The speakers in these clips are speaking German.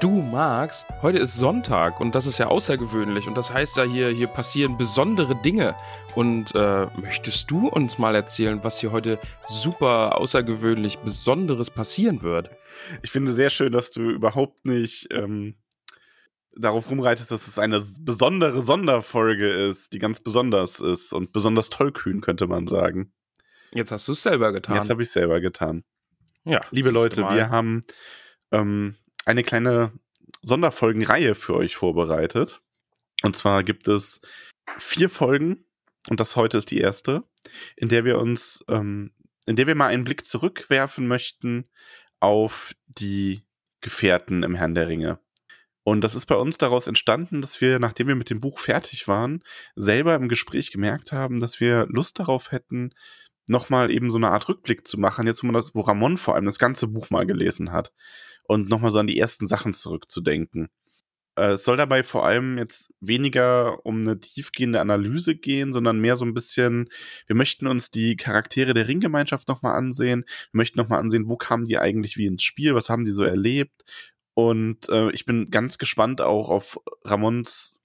Du Max, heute ist Sonntag und das ist ja außergewöhnlich und das heißt ja hier, hier passieren besondere Dinge. Und äh, möchtest du uns mal erzählen, was hier heute super außergewöhnlich Besonderes passieren wird? Ich finde sehr schön, dass du überhaupt nicht ähm, darauf rumreitest, dass es eine besondere Sonderfolge ist, die ganz besonders ist und besonders tollkühn, könnte man sagen. Jetzt hast du es selber getan. Jetzt habe ich es selber getan. Ja, Liebe Leute, wir haben ähm, eine kleine Sonderfolgenreihe für euch vorbereitet. Und zwar gibt es vier Folgen, und das heute ist die erste, in der wir uns, ähm, in der wir mal einen Blick zurückwerfen möchten auf die Gefährten im Herrn der Ringe. Und das ist bei uns daraus entstanden, dass wir, nachdem wir mit dem Buch fertig waren, selber im Gespräch gemerkt haben, dass wir Lust darauf hätten, nochmal eben so eine Art Rückblick zu machen, jetzt wo man das, wo Ramon vor allem das ganze Buch mal gelesen hat und nochmal so an die ersten Sachen zurückzudenken. Äh, es soll dabei vor allem jetzt weniger um eine tiefgehende Analyse gehen, sondern mehr so ein bisschen, wir möchten uns die Charaktere der Ringgemeinschaft nochmal ansehen, wir möchten nochmal ansehen, wo kamen die eigentlich wie ins Spiel, was haben die so erlebt. Und äh, ich bin ganz gespannt auch auf Ramons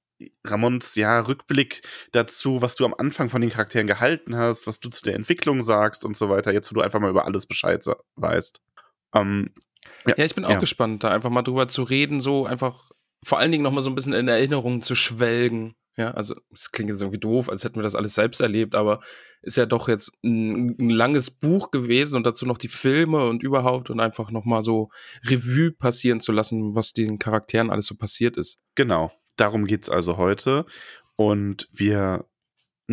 Ramons ja Rückblick dazu, was du am Anfang von den Charakteren gehalten hast, was du zu der Entwicklung sagst und so weiter, jetzt wo du einfach mal über alles Bescheid weißt. Ähm, ja, ja, ich bin auch ja. gespannt, da einfach mal drüber zu reden, so einfach vor allen Dingen noch mal so ein bisschen in Erinnerung zu schwelgen. Ja, also es klingt jetzt irgendwie doof, als hätten wir das alles selbst erlebt, aber ist ja doch jetzt ein, ein langes Buch gewesen und dazu noch die Filme und überhaupt und einfach noch mal so Revue passieren zu lassen, was den Charakteren alles so passiert ist. Genau, darum geht's also heute und wir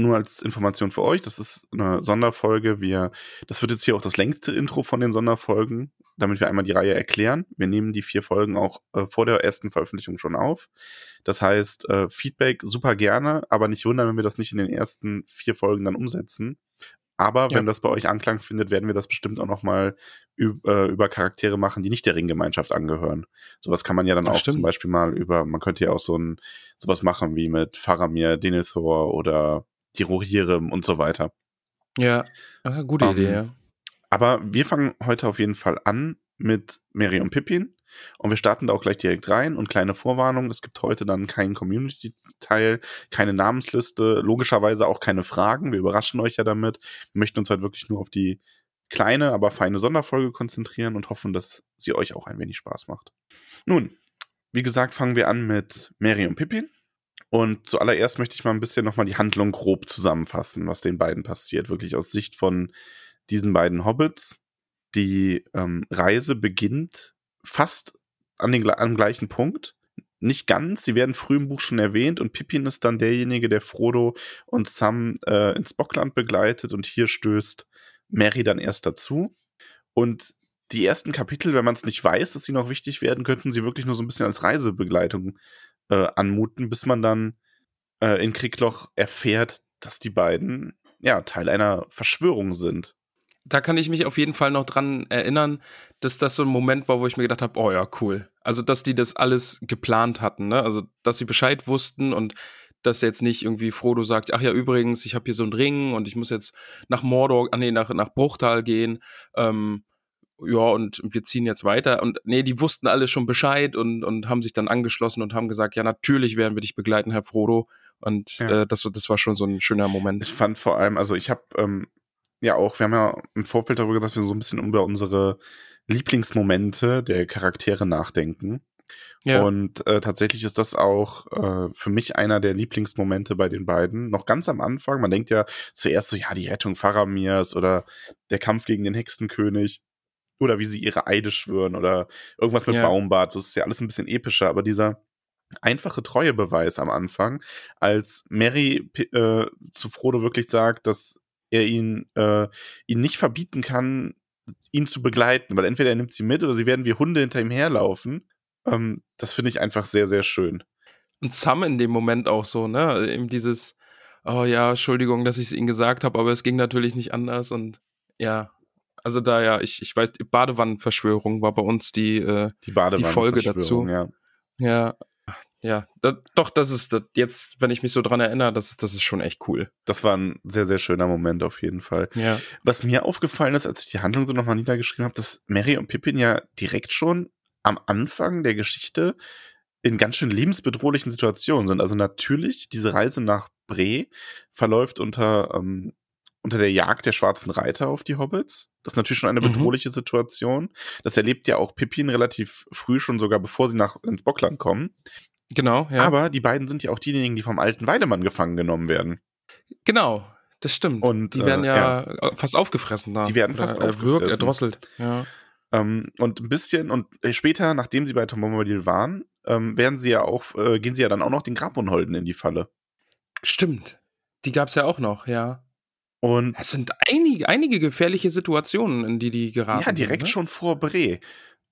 nur als Information für euch, das ist eine Sonderfolge. Wir, das wird jetzt hier auch das längste Intro von den Sonderfolgen, damit wir einmal die Reihe erklären. Wir nehmen die vier Folgen auch äh, vor der ersten Veröffentlichung schon auf. Das heißt, äh, Feedback super gerne, aber nicht wundern, wenn wir das nicht in den ersten vier Folgen dann umsetzen. Aber ja. wenn das bei euch Anklang findet, werden wir das bestimmt auch noch mal äh, über Charaktere machen, die nicht der Ringgemeinschaft angehören. Sowas kann man ja dann das auch stimmt. zum Beispiel mal über, man könnte ja auch so ein sowas machen wie mit Faramir, Denethor oder die Rohirrim und so weiter. Ja, Ach, gute um, Idee, ja. Aber wir fangen heute auf jeden Fall an mit Mary und Pippin. Und wir starten da auch gleich direkt rein und kleine Vorwarnung. Es gibt heute dann keinen Community-Teil, keine Namensliste, logischerweise auch keine Fragen. Wir überraschen euch ja damit. Wir möchten uns halt wirklich nur auf die kleine, aber feine Sonderfolge konzentrieren und hoffen, dass sie euch auch ein wenig Spaß macht. Nun, wie gesagt, fangen wir an mit Mary und Pippin. Und zuallererst möchte ich mal ein bisschen nochmal die Handlung grob zusammenfassen, was den beiden passiert. Wirklich aus Sicht von diesen beiden Hobbits. Die ähm, Reise beginnt fast an den, am gleichen Punkt. Nicht ganz, sie werden früh im Buch schon erwähnt und Pippin ist dann derjenige, der Frodo und Sam äh, ins Bockland begleitet und hier stößt Mary dann erst dazu. Und die ersten Kapitel, wenn man es nicht weiß, dass sie noch wichtig werden, könnten sie wirklich nur so ein bisschen als Reisebegleitung äh, anmuten, bis man dann äh, in Kriegloch erfährt, dass die beiden ja Teil einer Verschwörung sind. Da kann ich mich auf jeden Fall noch dran erinnern, dass das so ein Moment war, wo ich mir gedacht habe, oh ja, cool. Also, dass die das alles geplant hatten, ne? Also, dass sie Bescheid wussten und dass jetzt nicht irgendwie Frodo sagt, ach ja, übrigens, ich habe hier so einen Ring und ich muss jetzt nach Mordor, ah nee, nach, nach Bruchtal gehen. Ähm, ja, und wir ziehen jetzt weiter. Und nee, die wussten alle schon Bescheid und, und haben sich dann angeschlossen und haben gesagt, ja, natürlich werden wir dich begleiten, Herr Frodo. Und ja. äh, das, das war schon so ein schöner Moment. Ich fand vor allem, also ich habe ähm, ja auch, wir haben ja im Vorfeld darüber gesagt, wir so ein bisschen über unsere Lieblingsmomente der Charaktere nachdenken. Ja. Und äh, tatsächlich ist das auch äh, für mich einer der Lieblingsmomente bei den beiden. Noch ganz am Anfang, man denkt ja zuerst so, ja, die Rettung Faramirs oder der Kampf gegen den Hexenkönig oder wie sie ihre Eide schwören oder irgendwas mit ja. Baumbart. Das ist ja alles ein bisschen epischer, aber dieser einfache Treuebeweis am Anfang, als Mary äh, zu Frodo wirklich sagt, dass er ihn, äh, ihn nicht verbieten kann, ihn zu begleiten, weil entweder er nimmt sie mit oder sie werden wie Hunde hinter ihm herlaufen. Ähm, das finde ich einfach sehr, sehr schön. Und Sam in dem Moment auch so, ne? Eben dieses, oh ja, Entschuldigung, dass ich es ihnen gesagt habe, aber es ging natürlich nicht anders und ja, also da ja, ich, ich weiß, Badewannenverschwörung war bei uns die, äh, die, die Folge dazu. Ja. ja, ja, da, doch, das ist das, jetzt, wenn ich mich so dran erinnere, das, das ist schon echt cool. Das war ein sehr, sehr schöner Moment auf jeden Fall. Ja. Was mir aufgefallen ist, als ich die Handlung so nochmal niedergeschrieben habe, dass Mary und Pippin ja direkt schon am Anfang der Geschichte in ganz schön lebensbedrohlichen Situationen sind. Also natürlich, diese Reise nach Bre verläuft unter, ähm, unter der Jagd der schwarzen Reiter auf die Hobbits. Das ist natürlich schon eine mhm. bedrohliche mhm. Situation. Das erlebt ja auch Pippin relativ früh schon, sogar bevor sie nach ins Bockland kommen. Genau, ja. Aber die beiden sind ja auch diejenigen, die vom alten Weidemann gefangen genommen werden. Genau, das stimmt. Und die werden äh, ja, ja, fast aufgefressen da. Die werden fast Oder aufgefressen. Wirkt, erdrosselt. Ja. Ähm, und ein bisschen, und später, nachdem sie bei Tom Bombadil waren, ähm, werden sie ja auch, äh, gehen sie ja dann auch noch den Grabunholden in die Falle. Stimmt. Die gab es ja auch noch, ja. Und es sind einige, einige gefährliche Situationen, in die die geraten. Ja, direkt sind, ne? schon vor Bre.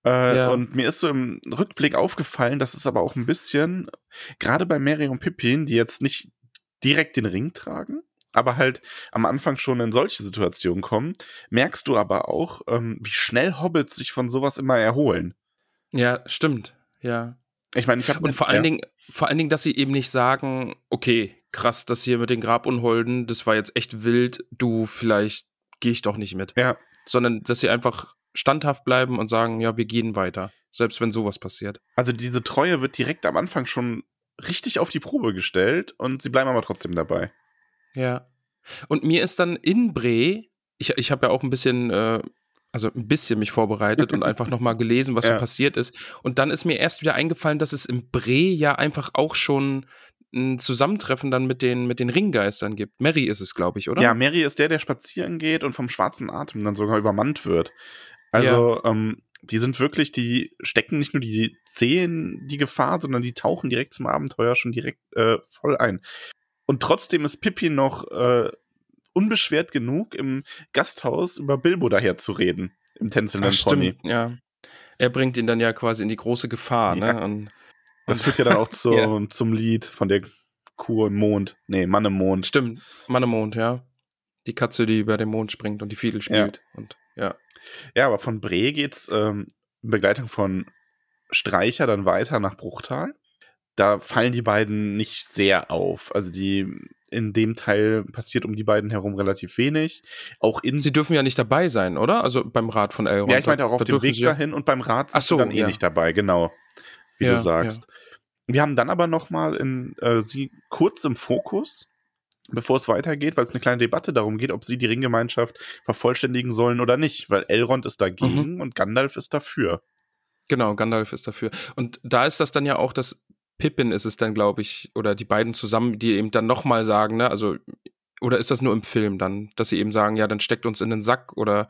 Äh, ja. Und mir ist so im Rückblick aufgefallen, dass es aber auch ein bisschen, gerade bei Mary und Pippin, die jetzt nicht direkt den Ring tragen, aber halt am Anfang schon in solche Situationen kommen, merkst du aber auch, ähm, wie schnell Hobbits sich von sowas immer erholen. Ja, stimmt. Ja. Ich meine, ich habe und vor allen ja. Dingen, vor allen Dingen, dass sie eben nicht sagen, okay, krass, das hier mit den Grabunholden, das war jetzt echt wild, du vielleicht gehe ich doch nicht mit. Ja. Sondern dass sie einfach standhaft bleiben und sagen, ja, wir gehen weiter, selbst wenn sowas passiert. Also diese Treue wird direkt am Anfang schon richtig auf die Probe gestellt und sie bleiben aber trotzdem dabei. Ja. Und mir ist dann in Bre, ich, ich habe ja auch ein bisschen, äh, also ein bisschen mich vorbereitet und einfach nochmal gelesen, was ja. so passiert ist. Und dann ist mir erst wieder eingefallen, dass es in Bre ja einfach auch schon ein Zusammentreffen dann mit den, mit den Ringgeistern gibt. Mary ist es, glaube ich, oder? Ja, Mary ist der, der spazieren geht und vom schwarzen Atem dann sogar übermannt wird. Also, ja. ähm, die sind wirklich, die stecken nicht nur die Zehen die Gefahr, sondern die tauchen direkt zum Abenteuer schon direkt äh, voll ein. Und trotzdem ist Pippi noch äh, unbeschwert genug, im Gasthaus über Bilbo daher zu reden, im tänzelnden Ach, Pony. Stimmt, ja. Er bringt ihn dann ja quasi in die große Gefahr, ne? ja. ne? Und, das führt ja dann auch zu, ja. zum Lied von der Kuh im Mond. Nee, Mann im Mond. Stimmt, Mann im Mond, ja. Die Katze, die über den Mond springt und die Fiedel spielt. Ja. Und ja. Ja, aber von Bre geht's ähm, in Begleitung von Streicher dann weiter nach Bruchtal. Da fallen die beiden nicht sehr auf. Also die in dem Teil passiert um die beiden herum relativ wenig. Auch in sie dürfen ja nicht dabei sein, oder? Also beim Rat von Elrond. Ja, ich meinte auch auf dem Weg dahin und beim Rat sind so, sie dann eh nicht dabei, genau. Wie ja, du sagst. Ja. Wir haben dann aber noch mal in äh, sie kurz im Fokus bevor es weitergeht, weil es eine kleine Debatte darum geht, ob sie die Ringgemeinschaft vervollständigen sollen oder nicht, weil Elrond ist dagegen mhm. und Gandalf ist dafür. Genau, Gandalf ist dafür. Und da ist das dann ja auch, dass Pippin ist es dann, glaube ich, oder die beiden zusammen, die eben dann nochmal sagen, ne, also, oder ist das nur im Film dann, dass sie eben sagen, ja, dann steckt uns in den Sack oder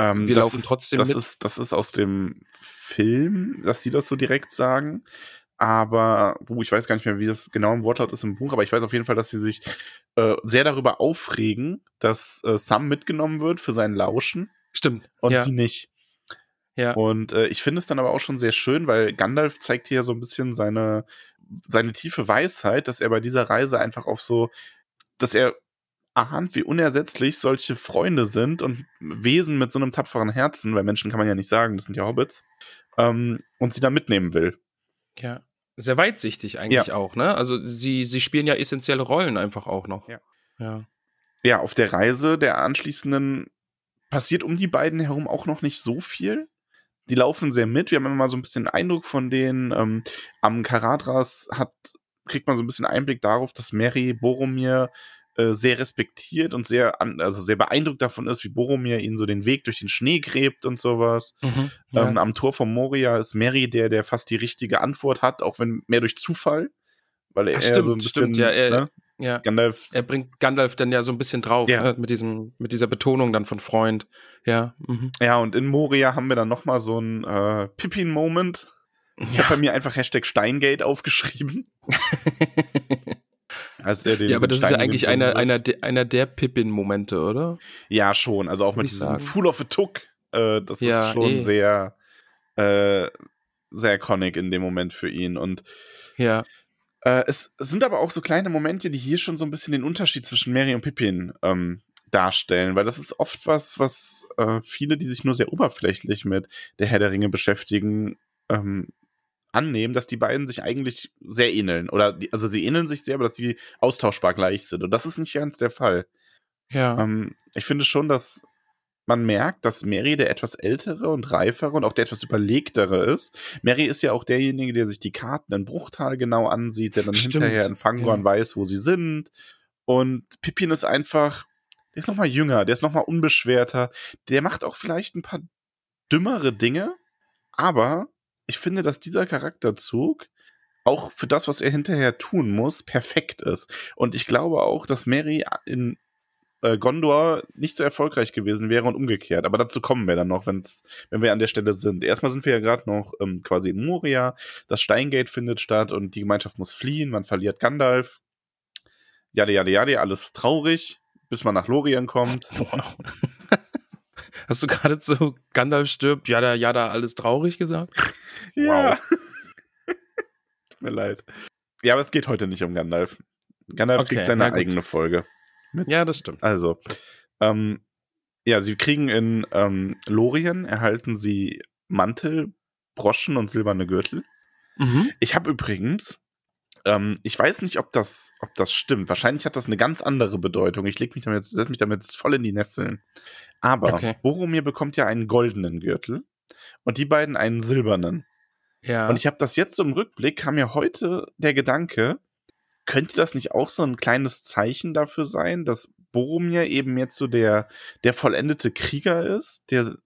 ähm, wir laufen ist, trotzdem das mit? Ist, das ist aus dem Film, dass die das so direkt sagen aber uh, ich weiß gar nicht mehr, wie das genau im Wortlaut ist im Buch, aber ich weiß auf jeden Fall, dass sie sich äh, sehr darüber aufregen, dass äh, Sam mitgenommen wird für sein Lauschen. Stimmt. Und ja. sie nicht. Ja. Und äh, ich finde es dann aber auch schon sehr schön, weil Gandalf zeigt hier so ein bisschen seine, seine tiefe Weisheit, dass er bei dieser Reise einfach auf so, dass er ahnt, wie unersetzlich solche Freunde sind und Wesen mit so einem tapferen Herzen, weil Menschen kann man ja nicht sagen, das sind ja Hobbits, ähm, und sie da mitnehmen will. Ja sehr weitsichtig eigentlich ja. auch, ne? Also sie, sie spielen ja essentielle Rollen einfach auch noch. Ja. ja. Ja, auf der Reise der anschließenden passiert um die beiden herum auch noch nicht so viel. Die laufen sehr mit. Wir haben immer mal so ein bisschen Eindruck von denen. Ähm, am Karadras hat, kriegt man so ein bisschen Einblick darauf, dass Mary Boromir äh, sehr respektiert und sehr, an, also sehr beeindruckt davon ist, wie Boromir ihnen so den Weg durch den Schnee gräbt und sowas. Mhm, ja. Ähm, am Tor von Moria ist Mary der, der fast die richtige Antwort hat, auch wenn mehr durch Zufall. Weil er Ach, stimmt, so ein bisschen, stimmt, ja, er- ne? ja. Gandalf Er bringt Gandalf dann ja so ein bisschen drauf, Ja. ne? mit, diesem, mit dieser Betonung dann von Freund. Ja. Mhm. Ja, und in Moria haben wir dann noch mal so einen äh, Pippin-Moment. Ich habe bei mir einfach Hashtag Steingate aufgeschrieben. Als er den ja, aber das ist ja Stein eigentlich einer, einer, de, einer der Pippin-Momente, oder? Ja, schon. Also auch mit Würd ich diesem sagen. Fool of a Took. Äh, das Ja, ist schon eh. sehr, äh, sehr iconic in dem Moment für ihn. Und Ja. äh, es sind aber auch so kleine Momente, die hier schon so ein bisschen den Unterschied zwischen Mary und Pippin ähm, darstellen. Weil das ist oft was, was äh, viele, die sich nur sehr oberflächlich mit der Herr der Ringe beschäftigen, ähm, annehmen, dass die beiden sich eigentlich sehr ähneln. Oder die, also sie ähneln sich sehr, aber dass sie austauschbar gleich sind. Und das ist nicht ganz der Fall. Ja. Ähm, ich finde schon, dass man merkt, dass Mary der etwas ältere und reifere und auch der etwas überlegtere ist. Mary ist ja auch derjenige, der sich die Karten in Bruchtal genau ansieht, der dann Stimmt, hinterher in Fangorn ja. weiß, wo sie sind. Und Pippin ist einfach, der ist noch mal jünger, der ist noch mal unbeschwerter. Der macht auch vielleicht ein paar dümmere Dinge, aber ich finde, dass dieser Charakterzug auch für das, was er hinterher tun muss, perfekt ist. Und ich glaube auch, dass Mary in äh, Gondor nicht so erfolgreich gewesen wäre und umgekehrt. Aber dazu kommen wir dann noch, wenn's, wenn wir an der Stelle sind. Erstmal sind wir ja gerade noch ähm, quasi in Moria. Das Steingate findet statt und die Gemeinschaft muss fliehen. Man verliert Gandalf. Jade, jade, jade, alles traurig, bis man nach Lorien kommt. Wow. Hast du gerade so Gandalf stirbt, jada, jada, alles traurig gesagt? Ja. Tut mir leid. Ja, aber es geht heute nicht um Gandalf. Gandalf Okay, kriegt seine eigene Folge. Mit Ja, das stimmt. Also, ähm, ja, sie kriegen in ähm, Lorien, erhalten sie Mantel, Broschen und silberne Gürtel. Mhm. Ich habe übrigens, ähm, ich weiß nicht, ob das, ob das stimmt. Wahrscheinlich hat das eine ganz andere Bedeutung. Ich leg mich damit, setz mich damit jetzt voll in die Nesseln. Aber Okay. Boromir bekommt ja einen goldenen Gürtel und die beiden einen silbernen. Ja. Und ich habe das jetzt so im Rückblick, kam mir heute der Gedanke, könnte das nicht auch so ein kleines Zeichen dafür sein, dass Boromir eben jetzt so der, der vollendete Krieger ist, der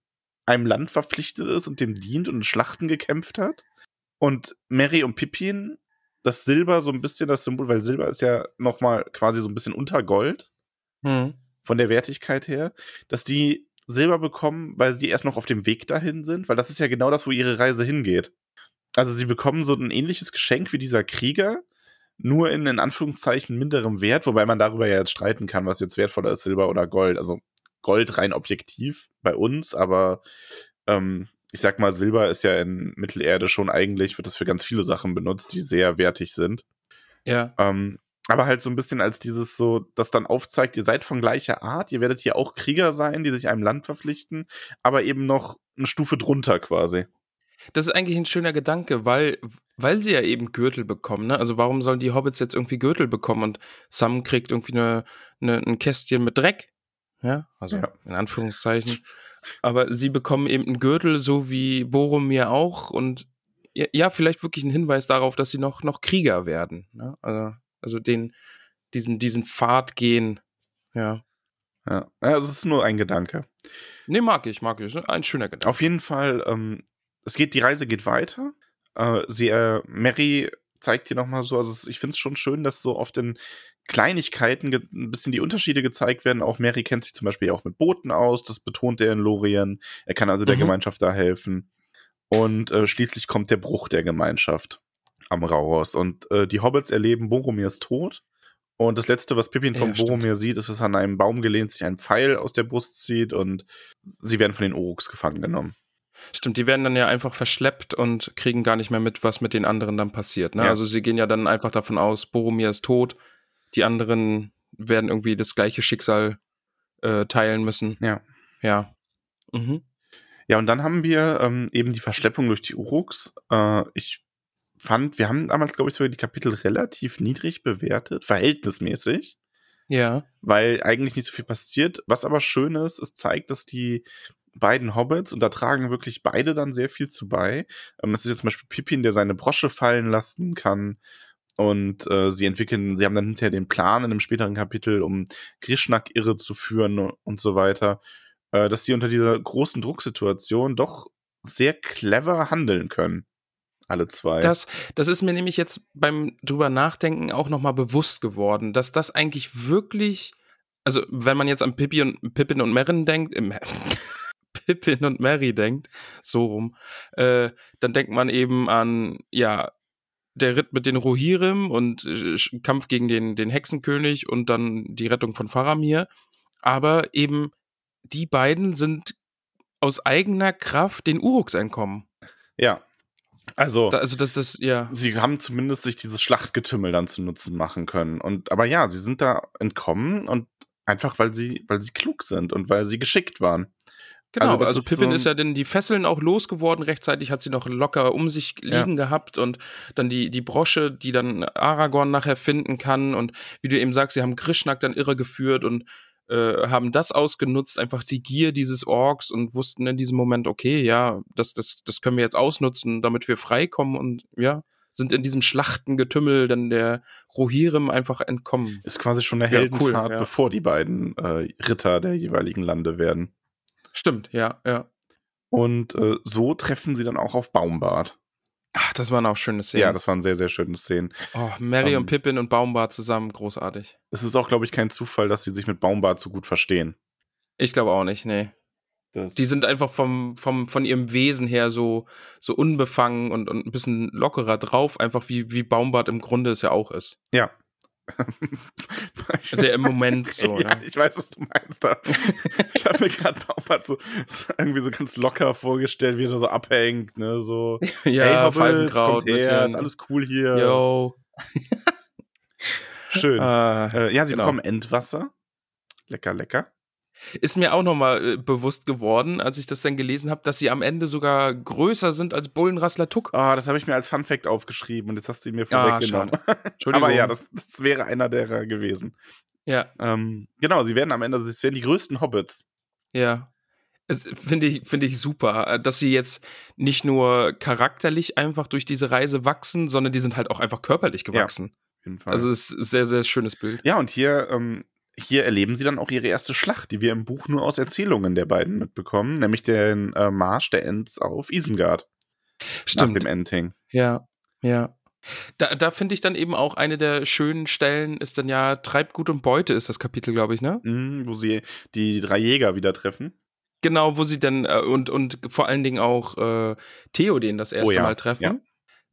einem Land verpflichtet ist und dem dient und in Schlachten gekämpft hat? Und Mary und Pippin, das Silber so ein bisschen das Symbol, weil Silber ist ja nochmal quasi so ein bisschen unter Gold Mhm. von der Wertigkeit her, dass die Silber bekommen, weil sie erst noch auf dem Weg dahin sind, weil das ist ja genau das, wo ihre Reise hingeht. Also sie bekommen so ein ähnliches Geschenk wie dieser Krieger, nur in, in Anführungszeichen minderem Wert, wobei man darüber ja jetzt streiten kann, was jetzt wertvoller ist, Silber oder Gold. Also Gold rein objektiv bei uns, aber ähm, ich sag mal, Silber ist ja in Mittelerde schon eigentlich, wird das für ganz viele Sachen benutzt, die sehr wertig sind. Ja. Ähm, aber halt so ein bisschen als dieses so, das dann aufzeigt, ihr seid von gleicher Art, ihr werdet hier auch Krieger sein, die sich einem Land verpflichten, aber eben noch eine Stufe drunter quasi. Das ist eigentlich ein schöner Gedanke, weil, weil sie ja eben Gürtel bekommen. Ne? Also warum sollen die Hobbits jetzt irgendwie Gürtel bekommen und Sam kriegt irgendwie eine, eine, ein Kästchen mit Dreck? Ja, also Ja. in Anführungszeichen. Aber sie bekommen eben einen Gürtel, so wie Boromir auch. Und ja, vielleicht wirklich ein Hinweis darauf, dass sie noch, noch Krieger werden. Ne? Also, also den, diesen, diesen Pfad gehen. Ja. Ja, also es ist nur ein Gedanke. Nee, mag ich, mag ich. Ein schöner Gedanke. Auf jeden Fall, ähm, es geht, die Reise geht weiter. Äh, sie, äh, Mary zeigt hier nochmal so, also ich finde es schon schön, dass so oft in Kleinigkeiten ein bisschen die Unterschiede gezeigt werden. Auch Mary kennt sich zum Beispiel auch mit Booten aus, das betont er in Lorien. Er kann also der Mhm. Gemeinschaft da helfen. Und äh, schließlich kommt der Bruch der Gemeinschaft am Rauhaus. Und äh, die Hobbits erleben Boromirs Tod. Und das Letzte, was Pippin von Ja, stimmt. Boromir sieht, ist, dass er an einem Baum gelehnt sich ein Pfeil aus der Brust zieht und sie werden von den Uruks gefangen genommen. Stimmt, die werden dann ja einfach verschleppt und kriegen gar nicht mehr mit, was mit den anderen dann passiert. Ne? Ja. Also sie gehen ja dann einfach davon aus, Boromir ist tot, die anderen werden irgendwie das gleiche Schicksal äh, teilen müssen. Ja. Ja. Mhm. Ja, und dann haben wir ähm, eben die Verschleppung durch die Uruks. Äh, ich fand, wir haben damals, glaube ich, sogar die Kapitel relativ niedrig bewertet, verhältnismäßig, Ja. weil eigentlich nicht so viel passiert. Was aber schön ist, es zeigt, dass die beiden Hobbits, und da tragen wirklich beide dann sehr viel zu bei. Ähm, es ist jetzt zum Beispiel Pippin, der seine Brosche fallen lassen kann. Und äh, sie entwickeln, sie haben dann hinterher den Plan in einem späteren Kapitel, um Grishnak irre zu führen und so weiter, äh, dass sie unter dieser großen Drucksituation doch sehr clever handeln können. Alle zwei. Das, das ist mir nämlich jetzt beim drüber nachdenken auch nochmal bewusst geworden, dass das eigentlich wirklich, also wenn man jetzt an Pippi und Pippin und Merrin denkt, äh, Pippin und Mary denkt, so rum, äh, dann denkt man eben an, ja, der Ritt mit den Rohirrim und äh, Kampf gegen den, den Hexenkönig und dann die Rettung von Faramir. Aber eben die beiden sind aus eigener Kraft den Uruks entkommen. Ja. Also, Da, also das, das, ja. sie haben zumindest sich dieses Schlachtgetümmel dann zu Nutzen machen können. Und aber ja, sie sind da entkommen und einfach weil sie, weil sie klug sind und weil sie geschickt waren. Genau, Also also, das ist Pippin so- ist ja denn die Fesseln auch losgeworden, rechtzeitig hat sie noch locker um sich liegen gehabt und dann die, die Brosche, die dann Aragorn nachher finden kann und wie du eben sagst, sie haben Grishnak dann irre geführt und äh, haben das ausgenutzt, einfach die Gier dieses Orks und wussten in diesem Moment, okay, ja, das, das, das können wir jetzt ausnutzen, damit wir freikommen und ja, sind in diesem Schlachtengetümmel dann der Rohirrim einfach entkommen. Ist quasi schon eine Ja, Heldentat, cool, ja. bevor die beiden äh, Ritter der jeweiligen Lande werden. Stimmt, ja, ja. Und äh, so treffen sie dann auch auf Baumbart. Ach, das waren auch schöne Szenen. Ja, das waren sehr, sehr schöne Szenen. Oh, Mary Ähm, und Pippin und Baumbart zusammen, großartig. Es ist auch, glaube ich, kein Zufall, dass sie sich mit Baumbart so gut verstehen. Ich glaube auch nicht, nee. Das, Die sind einfach vom, vom, von ihrem Wesen her so, so unbefangen und, und ein bisschen lockerer drauf, einfach wie, wie Baumbart im Grunde es ja auch ist. ja. Also im Moment so, ja, ja. ich weiß, was du meinst. Da. ich habe mir gerade Baumbart so, so irgendwie so ganz locker vorgestellt, wie er so abhängt, ne, so. Ja, Hobbits, Pfeifenkraut, kommt her, ist alles cool hier. Yo. Schön. Äh, ja, sie genau. bekommen Endwasser. Lecker, lecker. Ist mir auch nochmal äh, bewusst geworden, als ich das dann gelesen habe, dass sie am Ende sogar größer sind als Bullenrassler Tuck. Ah, das habe ich mir als Fun Fact aufgeschrieben und jetzt hast du ihn mir Ah, vorweggenommen. Entschuldigung. Aber ja, das, das wäre einer derer gewesen. ja, Ähm, genau, sie werden am Ende, es werden die größten Hobbits. Ja. Finde ich, finde ich super, äh, dass sie jetzt nicht nur charakterlich einfach durch diese Reise wachsen, sondern die sind halt auch einfach körperlich gewachsen. Auf jeden Fall. Also es ist ein sehr, sehr schönes Bild. ja, und hier, ähm, hier erleben sie dann auch ihre erste Schlacht, die wir im Buch nur aus Erzählungen der beiden mitbekommen, nämlich den äh, Marsch der Ents auf Isengard nach dem Ending. Ja, ja. Da, da finde ich dann eben auch eine der schönen Stellen ist dann ja Treibgut und Beute ist das Kapitel, glaube ich, ne? Mhm, wo sie die drei Jäger wieder treffen. Genau, wo sie dann äh, und, und vor allen Dingen auch äh, Theoden das erste Oh ja, Mal treffen. ja.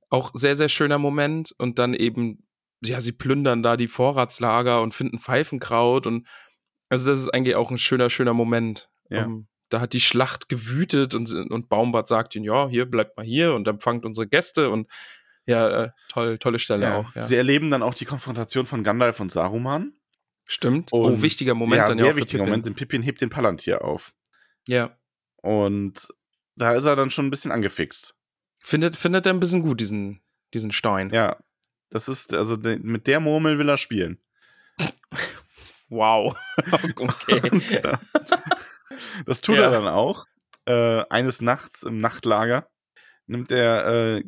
Auch sehr, sehr schöner Moment und dann eben, ja, sie plündern da die Vorratslager und finden Pfeifenkraut und also das ist eigentlich auch ein schöner, schöner Moment. Ja. Ähm, da hat die Schlacht gewütet und, und Baumbart sagt ihnen, ja, hier bleibt mal hier und empfangt unsere Gäste und ja, äh, toll, tolle Stelle Ja. auch. Ja. Sie erleben dann auch die Konfrontation von Gandalf und Saruman. Stimmt. Und, oh, wichtiger Moment ja, dann sehr ja auch für wichtiger. Moment, denn Pippin hebt den Palantir auf. Ja. Und da ist er dann schon ein bisschen angefixt. Findet, findet er ein bisschen gut, diesen, diesen Stein. Ja, das ist, also de, mit der Murmel will er spielen. Wow. okay. Und, ja, das tut Ja. er dann auch. Äh, eines Nachts im Nachtlager nimmt er, äh,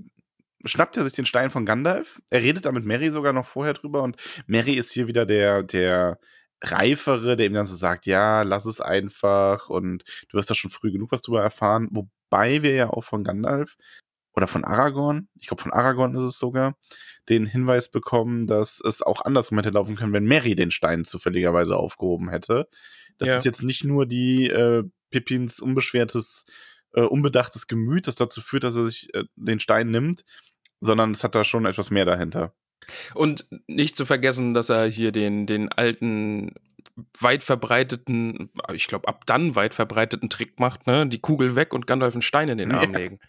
schnappt er sich den Stein von Gandalf. Er redet da mit Mary sogar noch vorher drüber und Mary ist hier wieder der, der Reifere, der ihm dann so sagt, ja, lass es einfach und du wirst da schon früh genug was drüber erfahren. Wobei wir ja auch von Gandalf oder von Aragorn, ich glaube von Aragorn ist es sogar, den Hinweis bekommen, dass es auch andersrum hätte laufen können, wenn Mary den Stein zufälligerweise aufgehoben hätte. Das Ja. ist jetzt nicht nur die äh, Pippins unbeschwertes, äh, unbedachtes Gemüt, das dazu führt, dass er sich äh, den Stein nimmt, sondern es hat da schon etwas mehr dahinter. Und nicht zu vergessen, dass er hier den, den alten, weit verbreiteten, ich glaube, ab dann weit verbreiteten Trick macht, ne? Die Kugel weg und Gandalf einen Stein in den Arm Ja. legen.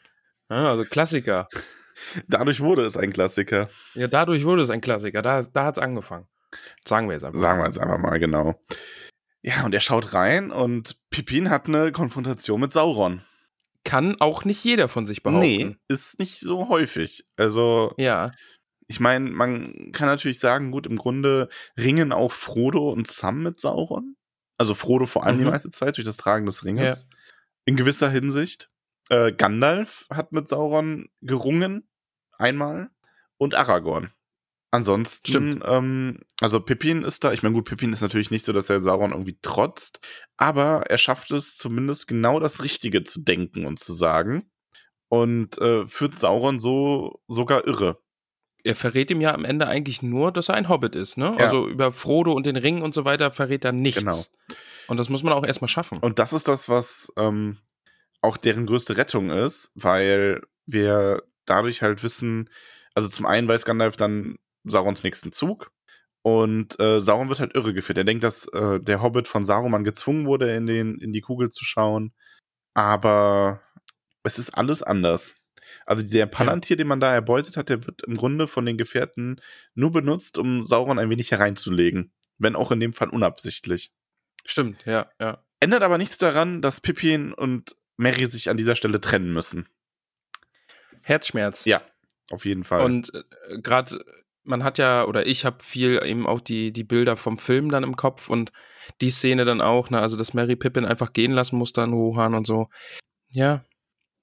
Ja, also Klassiker. Dadurch wurde es ein Klassiker. Ja, dadurch wurde es ein Klassiker. Da, da hat es angefangen. Sagen wir jetzt einfach. Sagen wir jetzt einfach mal genau. Ja, und er schaut rein und Pippin hat eine Konfrontation mit Sauron. Kann auch nicht jeder von sich behaupten. Nee, ist nicht so häufig. Also, Ja, ich meine, man kann natürlich sagen, gut, im Grunde ringen auch Frodo und Sam mit Sauron. Also Frodo vor allem die Mhm. meiste Zeit durch das Tragen des Ringes. In gewisser Hinsicht. Äh, Gandalf hat mit Sauron gerungen. Einmal. Und Aragorn. Ansonsten, Stimmt. ähm, also Pippin ist da, ich meine, gut, Pippin ist natürlich nicht so, dass er Sauron irgendwie trotzt, aber er schafft es zumindest genau das Richtige zu denken und zu sagen und äh, führt Sauron so sogar irre. Er verrät ihm ja am Ende eigentlich nur, dass er ein Hobbit ist, ne? Ja. Also über Frodo und den Ring und so weiter verrät er nichts. Genau. Und das muss man auch erstmal schaffen. Und das ist das, was ähm, auch deren größte Rettung ist, weil wir dadurch halt wissen, also zum einen weiß Gandalf dann Saurons nächsten Zug und äh, Sauron wird halt irre geführt. Er denkt, dass äh, der Hobbit von Saruman gezwungen wurde, in, den, in die Kugel zu schauen, aber es ist alles anders. Also der Palantir, den man da erbeutet hat, der wird im Grunde von den Gefährten nur benutzt, um Sauron ein wenig hereinzulegen. Wenn auch in dem Fall unabsichtlich. Stimmt, ja, ja. Ändert aber nichts daran, dass Pippin und Mary sich an dieser Stelle trennen müssen. Herzschmerz. Ja, auf jeden Fall. Und äh, gerade, man hat ja, oder ich habe viel eben auch die, die Bilder vom Film dann im Kopf und die Szene dann auch, ne, also dass Mary Pippin einfach gehen lassen musste an Rohan und so. Ja,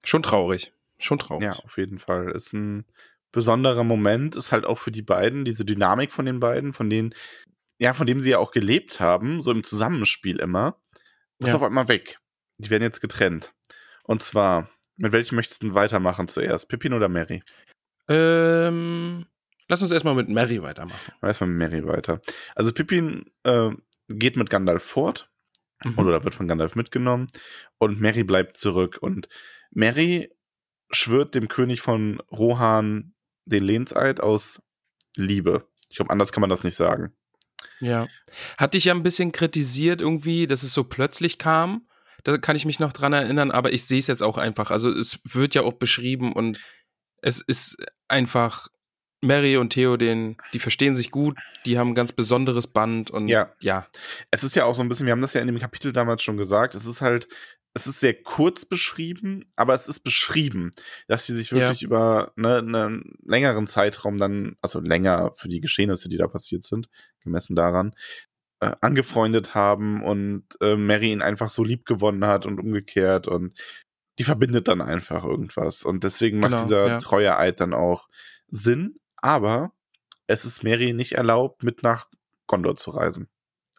schon traurig. Schon traurig. ja, auf jeden Fall. Ist ein besonderer Moment, ist halt auch für die beiden, diese Dynamik von den beiden, von denen, ja, von dem sie ja auch gelebt haben, so im Zusammenspiel immer, ist Ja. auf einmal weg. Die werden jetzt getrennt. Und zwar, mit welchem möchtest du weitermachen zuerst? Pippin oder Mary? Ähm, lass uns erstmal mit Mary weitermachen. Erstmal mit Mary weiter. Also Pippin äh, geht mit Gandalf fort Mhm. oder wird von Gandalf mitgenommen und Mary bleibt zurück und Mary schwört dem König von Rohan den Lehnseid aus Liebe. Ich glaube, anders kann man das nicht sagen. Ja. Hatte ich ja ein bisschen kritisiert irgendwie, dass es so plötzlich kam. Da kann ich mich noch dran erinnern, aber ich sehe es jetzt auch einfach. Also es wird ja auch beschrieben und es ist einfach Mary und Theoden, die verstehen sich gut, die haben ein ganz besonderes Band und Ja. ja. Es ist ja auch so ein bisschen, wir haben das ja in dem Kapitel damals schon gesagt, es ist halt, es ist sehr kurz beschrieben, aber es ist beschrieben, dass sie sich Ja. wirklich über ne, einen längeren Zeitraum dann, also länger für die Geschehnisse, die da passiert sind, gemessen daran, äh, angefreundet haben und äh, Mary ihn einfach so lieb gewonnen hat und umgekehrt und die verbindet dann einfach irgendwas. Und deswegen macht Genau, dieser ja. treue Eid dann auch Sinn, aber es ist Mary nicht erlaubt, mit nach Gondor zu reisen.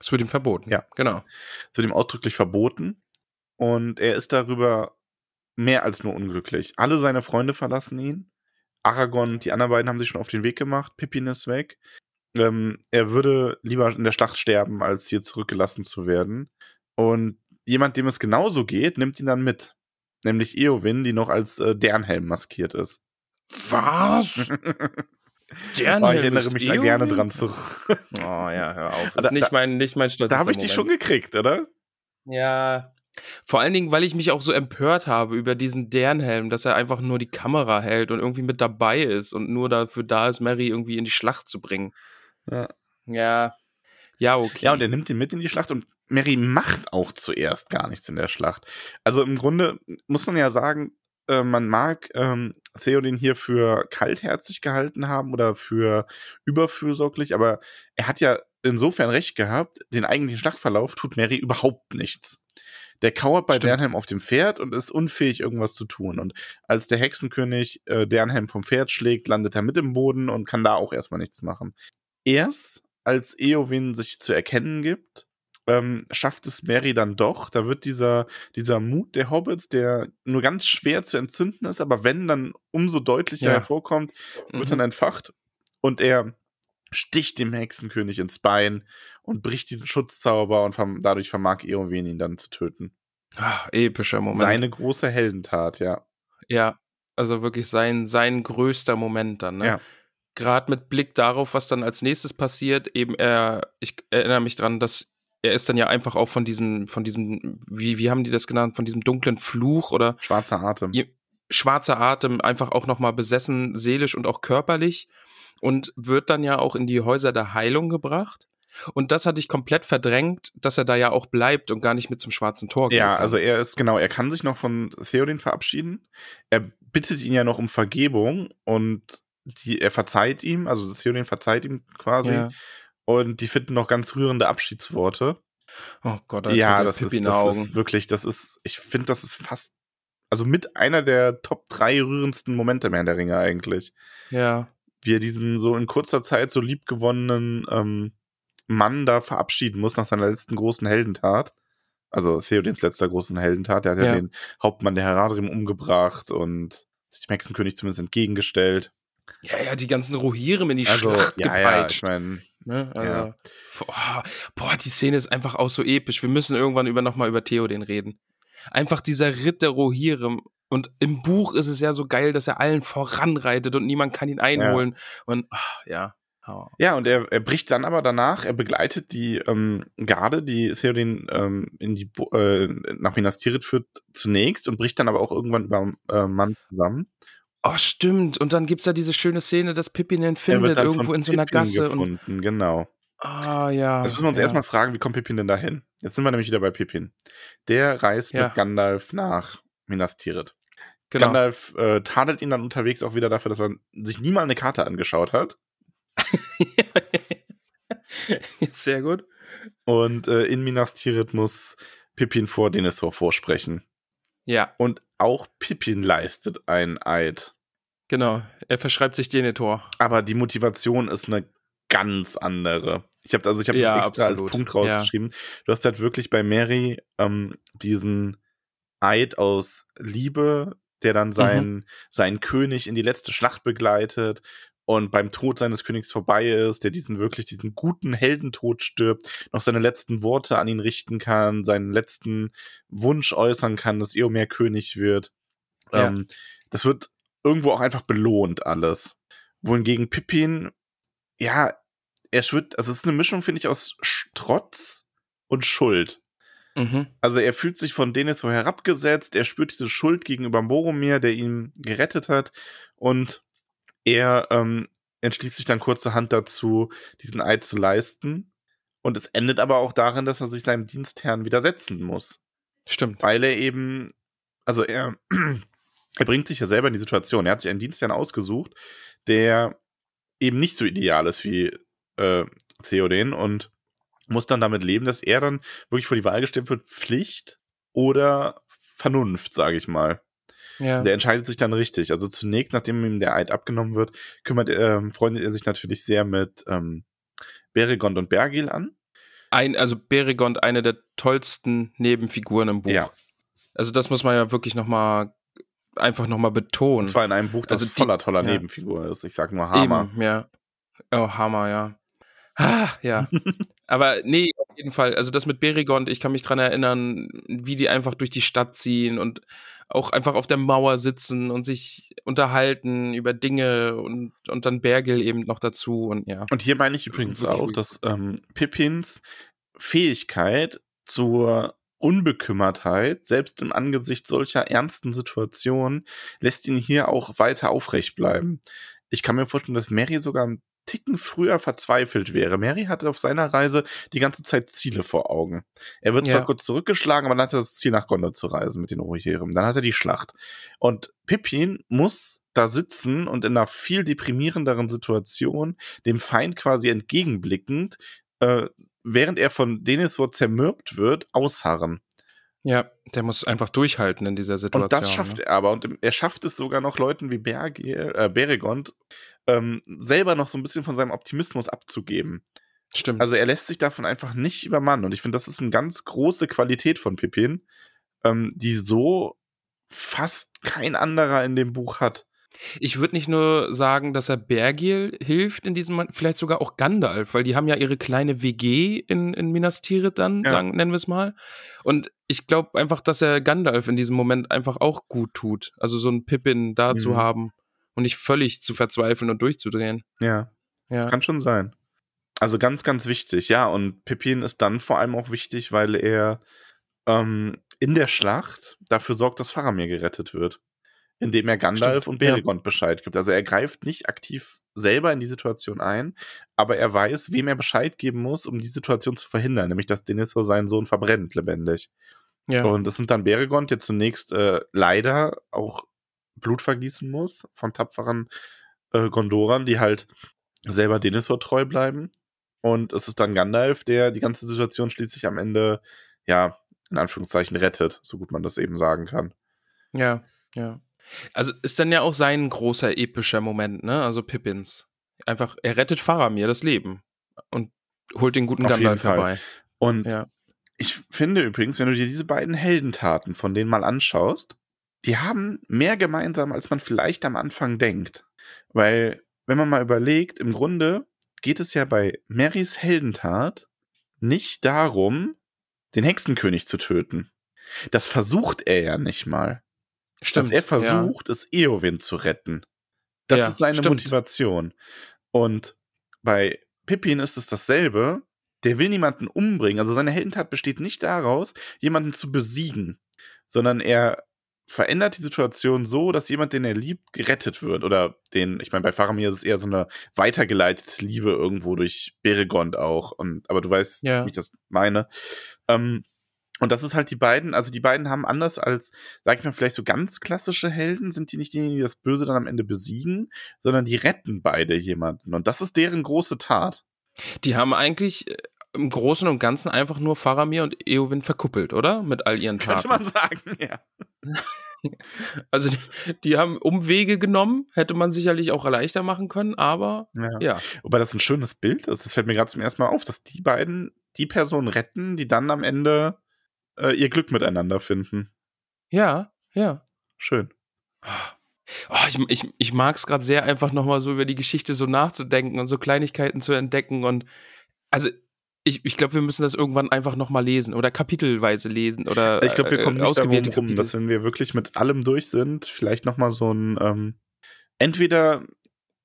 Es wird ihm verboten. Ja. Genau. Es wird ihm ausdrücklich verboten und er ist darüber mehr als nur unglücklich. Alle seine Freunde verlassen ihn. Aragorn und die anderen beiden haben sich schon auf den Weg gemacht. Pippin ist weg. Ähm, er würde lieber in der Schlacht sterben, als hier zurückgelassen zu werden. Und jemand, dem es genauso geht, nimmt ihn dann mit. Nämlich Eowyn, die noch als äh, Dernhelm maskiert ist. Was? Dernhelm Oh, ich erinnere mich da gerne Eowyn? dran zurück. Oh ja, hör auf. Da- Ist nicht da- mein, nicht mein stolzester Da habe ich dich schon Moment. gekriegt, oder? Ja. Vor allen Dingen, weil ich mich auch so empört habe über diesen Dernhelm, dass er einfach nur die Kamera hält und irgendwie mit dabei ist und nur dafür da ist, Mary irgendwie in die Schlacht zu bringen. Ja. Ja. Ja, okay. Ja, und er nimmt ihn mit in die Schlacht und Mary macht auch zuerst gar nichts in der Schlacht. Also im Grunde muss man ja sagen, äh, man mag ähm, Theoden hier für kaltherzig gehalten haben oder für überfürsorglich, aber er hat ja insofern recht gehabt, den eigentlichen Schlachtverlauf tut Mary überhaupt nichts. Der kauert bei Stimmt. Dernhelm auf dem Pferd und ist unfähig, irgendwas zu tun. Und als der Hexenkönig äh, Dernhelm vom Pferd schlägt, landet er mit im Boden und kann da auch erstmal nichts machen. Erst als Eowyn sich zu erkennen gibt, ähm, schafft es Mary dann doch. Da wird dieser, dieser Mut der Hobbits, der nur ganz schwer zu entzünden ist, aber wenn dann umso deutlicher Ja. hervorkommt, wird Mhm. dann entfacht und er sticht dem Hexenkönig ins Bein und bricht diesen Schutzzauber und verm dadurch vermag Eowyn ihn dann zu töten. Ah, epischer Moment. Seine große Heldentat, ja. ja. Also wirklich sein, sein größter Moment dann, ne? Ja. Gerade mit Blick darauf, was dann als nächstes passiert, eben er, ich erinnere mich dran, dass er ist dann ja einfach auch von diesem, von diesem, wie, wie haben die das genannt, von diesem dunklen Fluch oder Schwarzer Atem. Schwarzer Atem einfach auch nochmal besessen, seelisch und auch körperlich und wird dann ja auch in die Häuser der Heilung gebracht. Und das hatte ich komplett verdrängt, dass er da ja auch bleibt und gar nicht mit zum schwarzen Tor geht. Ja, also er ist, genau, er kann sich noch von Theoden verabschieden. Er bittet ihn ja noch um Vergebung und die, er verzeiht ihm, also Theoden verzeiht ihm quasi. Ja. Und die finden noch ganz rührende Abschiedsworte. Oh Gott, da ja, tut der das ist, das ist wirklich, das ist, ich finde, das ist fast, also mit einer der Top 3 rührendsten Momente mehr in der Ringe eigentlich. Ja. wie er diesen so in kurzer Zeit so liebgewonnenen ähm, Mann da verabschieden muss nach seiner letzten großen Heldentat. Also Theodens letzter großen Heldentat. Der hat ja, Ja. den Hauptmann der Heradrim umgebracht und sich dem Hexenkönig zumindest entgegengestellt. Ja, ja, die ganzen Rohirrim in die Also, Schlacht ja, ja, gepeitscht. ich meine, Ne? Also, Ja. boah, boah, die Szene ist einfach auch so episch. Wir müssen irgendwann über nochmal über Theoden reden. Einfach dieser Ritt der Rohirrim. Und im Buch ist es ja so geil, dass er allen voranreitet und niemand kann ihn einholen. Und ach, ja. Oh. Ja, und er, er bricht dann aber danach, er begleitet die ähm, Garde, die Theoden ähm, in die äh, nach Minas Tirith führt, zunächst und bricht dann aber auch irgendwann über äh, Mann zusammen. Oh, stimmt. Und dann gibt's ja diese schöne Szene, dass Pippin ihn findet, irgendwo in so einer Pippin Gasse. Und, gefunden, genau. ah, ja. Jetzt müssen wir uns ja. erstmal fragen, wie kommt Pippin denn dahin? Jetzt sind wir nämlich wieder bei Pippin. Der reist Ja. mit Gandalf nach Minas Tirith. Genau. Gandalf äh, tadelt ihn dann unterwegs auch wieder dafür, dass er sich nie mal eine Karte angeschaut hat. Sehr gut. Und äh, in Minas Tirith muss Pippin vor Denethor vorsprechen. Ja, Und auch Pippin leistet einen Eid. genau. Er verschreibt sich Denethor. Aber die Motivation ist eine ganz andere. Ich habe also ich habe Ja, das extra absolut. als Punkt rausgeschrieben. Du hast halt wirklich bei Mary ähm, diesen Eid aus Liebe, der dann seinen seinen König in die letzte Schlacht begleitet und beim Tod seines Königs vorbei ist, der diesen wirklich diesen guten Heldentod stirbt, noch seine letzten Worte an ihn richten kann, seinen letzten Wunsch äußern kann, dass Eomer König wird. Ja. Ähm, das wird irgendwo auch einfach belohnt alles. Wohingegen Pippin, ja, er schwirrt, also es ist eine Mischung, finde ich, aus Trotz und Schuld. Mhm. Also er fühlt sich von Denethor herabgesetzt, er spürt diese Schuld gegenüber Boromir, der ihn gerettet hat und er ähm, entschließt sich dann kurzerhand dazu, diesen Eid zu leisten. Und es endet aber auch darin, dass er sich seinem Dienstherrn widersetzen muss Stimmt. weil er eben, also er, er bringt sich ja selber in die Situation. Er hat sich einen Dienstherrn ausgesucht, der eben nicht so ideal ist wie äh, Theoden und muss dann damit leben, dass er dann wirklich vor die Wahl gestellt wird, Pflicht oder Vernunft, sage ich mal. Ja. Der entscheidet sich dann richtig. Also zunächst, nachdem ihm der Eid abgenommen wird, kümmert er, ähm, freundet er sich natürlich sehr mit ähm, Beregond und Bergil an. Ein, also Beregond, eine der tollsten Nebenfiguren im Buch. Ja. Also das muss man ja wirklich noch mal einfach noch mal betonen. Und zwar in einem Buch, das Also die- voller toller ja. Nebenfigur ist. Ich sag nur Hammer. Eben, ja. Oh, Hammer, ja. Ah, ja. Aber nee, auf jeden Fall. Also das mit Beregond, ich kann mich dran erinnern, wie die einfach durch die Stadt ziehen und auch einfach auf der Mauer sitzen und sich unterhalten über Dinge und, und dann Bergil eben noch dazu und ja. Und hier meine ich übrigens auch, dass ähm, Pippins Fähigkeit zur Unbekümmertheit, selbst im Angesicht solcher ernsten Situationen, lässt ihn hier auch weiter aufrecht bleiben. Ich kann mir vorstellen, dass Mary sogar einen Ticken früher verzweifelt wäre. Mary hatte auf seiner Reise die ganze Zeit Ziele vor Augen. Er wird zwar Ja. kurz zurückgeschlagen, aber dann hat er das Ziel, nach Gondor zu reisen mit den Rohirrim. Dann hat er die Schlacht. Und Pippin muss da sitzen und in einer viel deprimierenderen Situation dem Feind quasi entgegenblickend, äh, während er von Denethor zermürbt wird, ausharren. Ja, der muss einfach durchhalten in dieser Situation. Und das schafft ne? er aber. Und er schafft es sogar noch Leuten wie Bergil, äh, Beregond ähm, selber noch so ein bisschen von seinem Optimismus abzugeben. Stimmt. Also er lässt sich davon einfach nicht übermannen. Und ich finde, das ist eine ganz große Qualität von Pippin, ähm, die so fast kein anderer in dem Buch hat. Ich würde nicht nur sagen, dass er Bergil hilft in diesem, Moment, vielleicht sogar auch Gandalf, weil die haben ja ihre kleine WG in, in Minas Tirith dann, Ja. sagen, nennen wir es mal. Und ich glaube einfach, dass er Gandalf in diesem Moment einfach auch gut tut. Also so einen Pippin da zu Mhm. haben und nicht völlig zu verzweifeln und durchzudrehen. Ja. Ja. Das kann schon sein. Also ganz, ganz wichtig, ja. Und Pippin ist dann vor allem auch wichtig, weil er ähm, in der Schlacht dafür sorgt, dass Faramir gerettet wird. Indem er Gandalf Stimmt, und Beregond Bescheid gibt. Also er greift nicht aktiv selber in die Situation ein, aber er weiß, wem er Bescheid geben muss, um die Situation zu verhindern, nämlich dass Denethor seinen Sohn verbrennt lebendig. ja. Und das sind dann Beregond, der zunächst äh, leider auch Blut vergießen muss von tapferen äh, Gondorern, die halt selber Denethor treu bleiben. Und es ist dann Gandalf, der die ganze Situation schließlich am Ende, ja, in Anführungszeichen rettet, so gut man das eben sagen kann. Ja, ja. Also ist dann ja auch sein großer epischer Moment, ne? Also Pippins. einfach, er rettet Faramir das Leben und holt den guten Auf Gandalf herbei. Und Ja. ich finde übrigens, wenn du dir diese beiden Heldentaten von denen mal anschaust, die haben mehr gemeinsam, als man vielleicht am Anfang denkt. Weil, wenn man mal überlegt, im Grunde geht es ja bei Marys Heldentat nicht darum, den Hexenkönig zu töten. Das versucht er ja nicht mal. Stimmt. Was er versucht, ist Eowyn zu retten. Das Ja, ist seine stimmt. Motivation. Und bei Pippin ist es dasselbe. Der will niemanden umbringen. Also seine Heldentat besteht nicht daraus, jemanden zu besiegen, sondern er verändert die Situation so, dass jemand, den er liebt, gerettet wird. Oder den, ich meine, bei Faramir ist es eher so eine weitergeleitete Liebe irgendwo durch Beregond auch. Und, aber du weißt, Ja. wie ich das meine. Ähm, und das ist halt die beiden, also die beiden haben anders als, sag ich mal, vielleicht so ganz klassische Helden, sind die nicht diejenigen, die das Böse dann am Ende besiegen, sondern die retten beide jemanden. Und das ist deren große Tat. Die haben eigentlich äh, im Großen und Ganzen einfach nur Faramir und Eowyn verkuppelt, oder? Mit all ihren Könnte Taten. man sagen, ja. Also die, die haben Umwege genommen, hätte man sicherlich auch leichter machen können, aber ja. ja. Wobei das ein schönes Bild ist. Das fällt mir gerade zum ersten Mal auf, dass die beiden die Person retten, die dann am Ende äh, ihr Glück miteinander finden. Ja, ja. Schön. Oh, ich ich, ich mag es gerade sehr, einfach nochmal so über die Geschichte so nachzudenken und so Kleinigkeiten zu entdecken. Und also ich, ich glaube, wir müssen das irgendwann einfach nochmal lesen oder kapitelweise lesen oder Ich glaube, wir äh, kommen nicht darum rum, dass wenn wir wirklich mit allem durch sind, vielleicht noch mal so ein ähm, entweder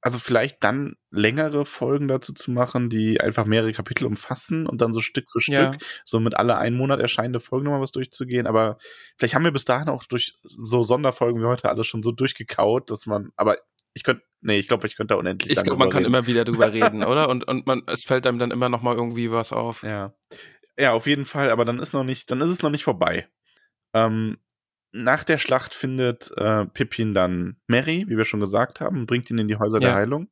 also vielleicht dann längere Folgen dazu zu machen, die einfach mehrere Kapitel umfassen und dann so Stück für Stück Ja. so mit alle einen Monat erscheinende Folgen nochmal was durchzugehen. Aber vielleicht haben wir bis dahin auch durch so Sonderfolgen wie heute alles schon so durchgekaut, dass man, aber ich könnte, nee, ich glaube, ich könnte da unendlich Ich glaube, man kann reden. immer wieder drüber reden, oder? Und, und man, es fällt einem dann immer noch mal irgendwie was auf. Ja. Ja, auf jeden Fall, aber dann ist noch nicht, dann ist es noch nicht vorbei. Ähm, nach der Schlacht findet äh, Pippin dann Merry, wie wir schon gesagt haben, und bringt ihn in die Häuser der Ja. Heilung.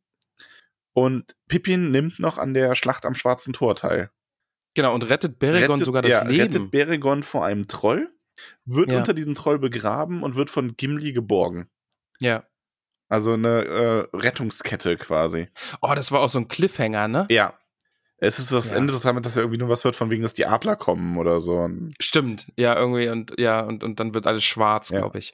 Und Pippin nimmt noch an der Schlacht am Schwarzen Tor teil. Genau, und rettet Beregon rettet, sogar das ja, Leben. rettet Beregon vor einem Troll, wird Ja. unter diesem Troll begraben und wird von Gimli geborgen. ja. Also eine äh, Rettungskette quasi. Oh, das war auch so ein Cliffhanger, ne? Ja. Es ist das Ja. Ende total mit, dass er irgendwie nur was hört, von wegen, dass die Adler kommen oder so. Stimmt, ja, irgendwie und ja, und, und dann wird alles schwarz, Ja. glaube ich.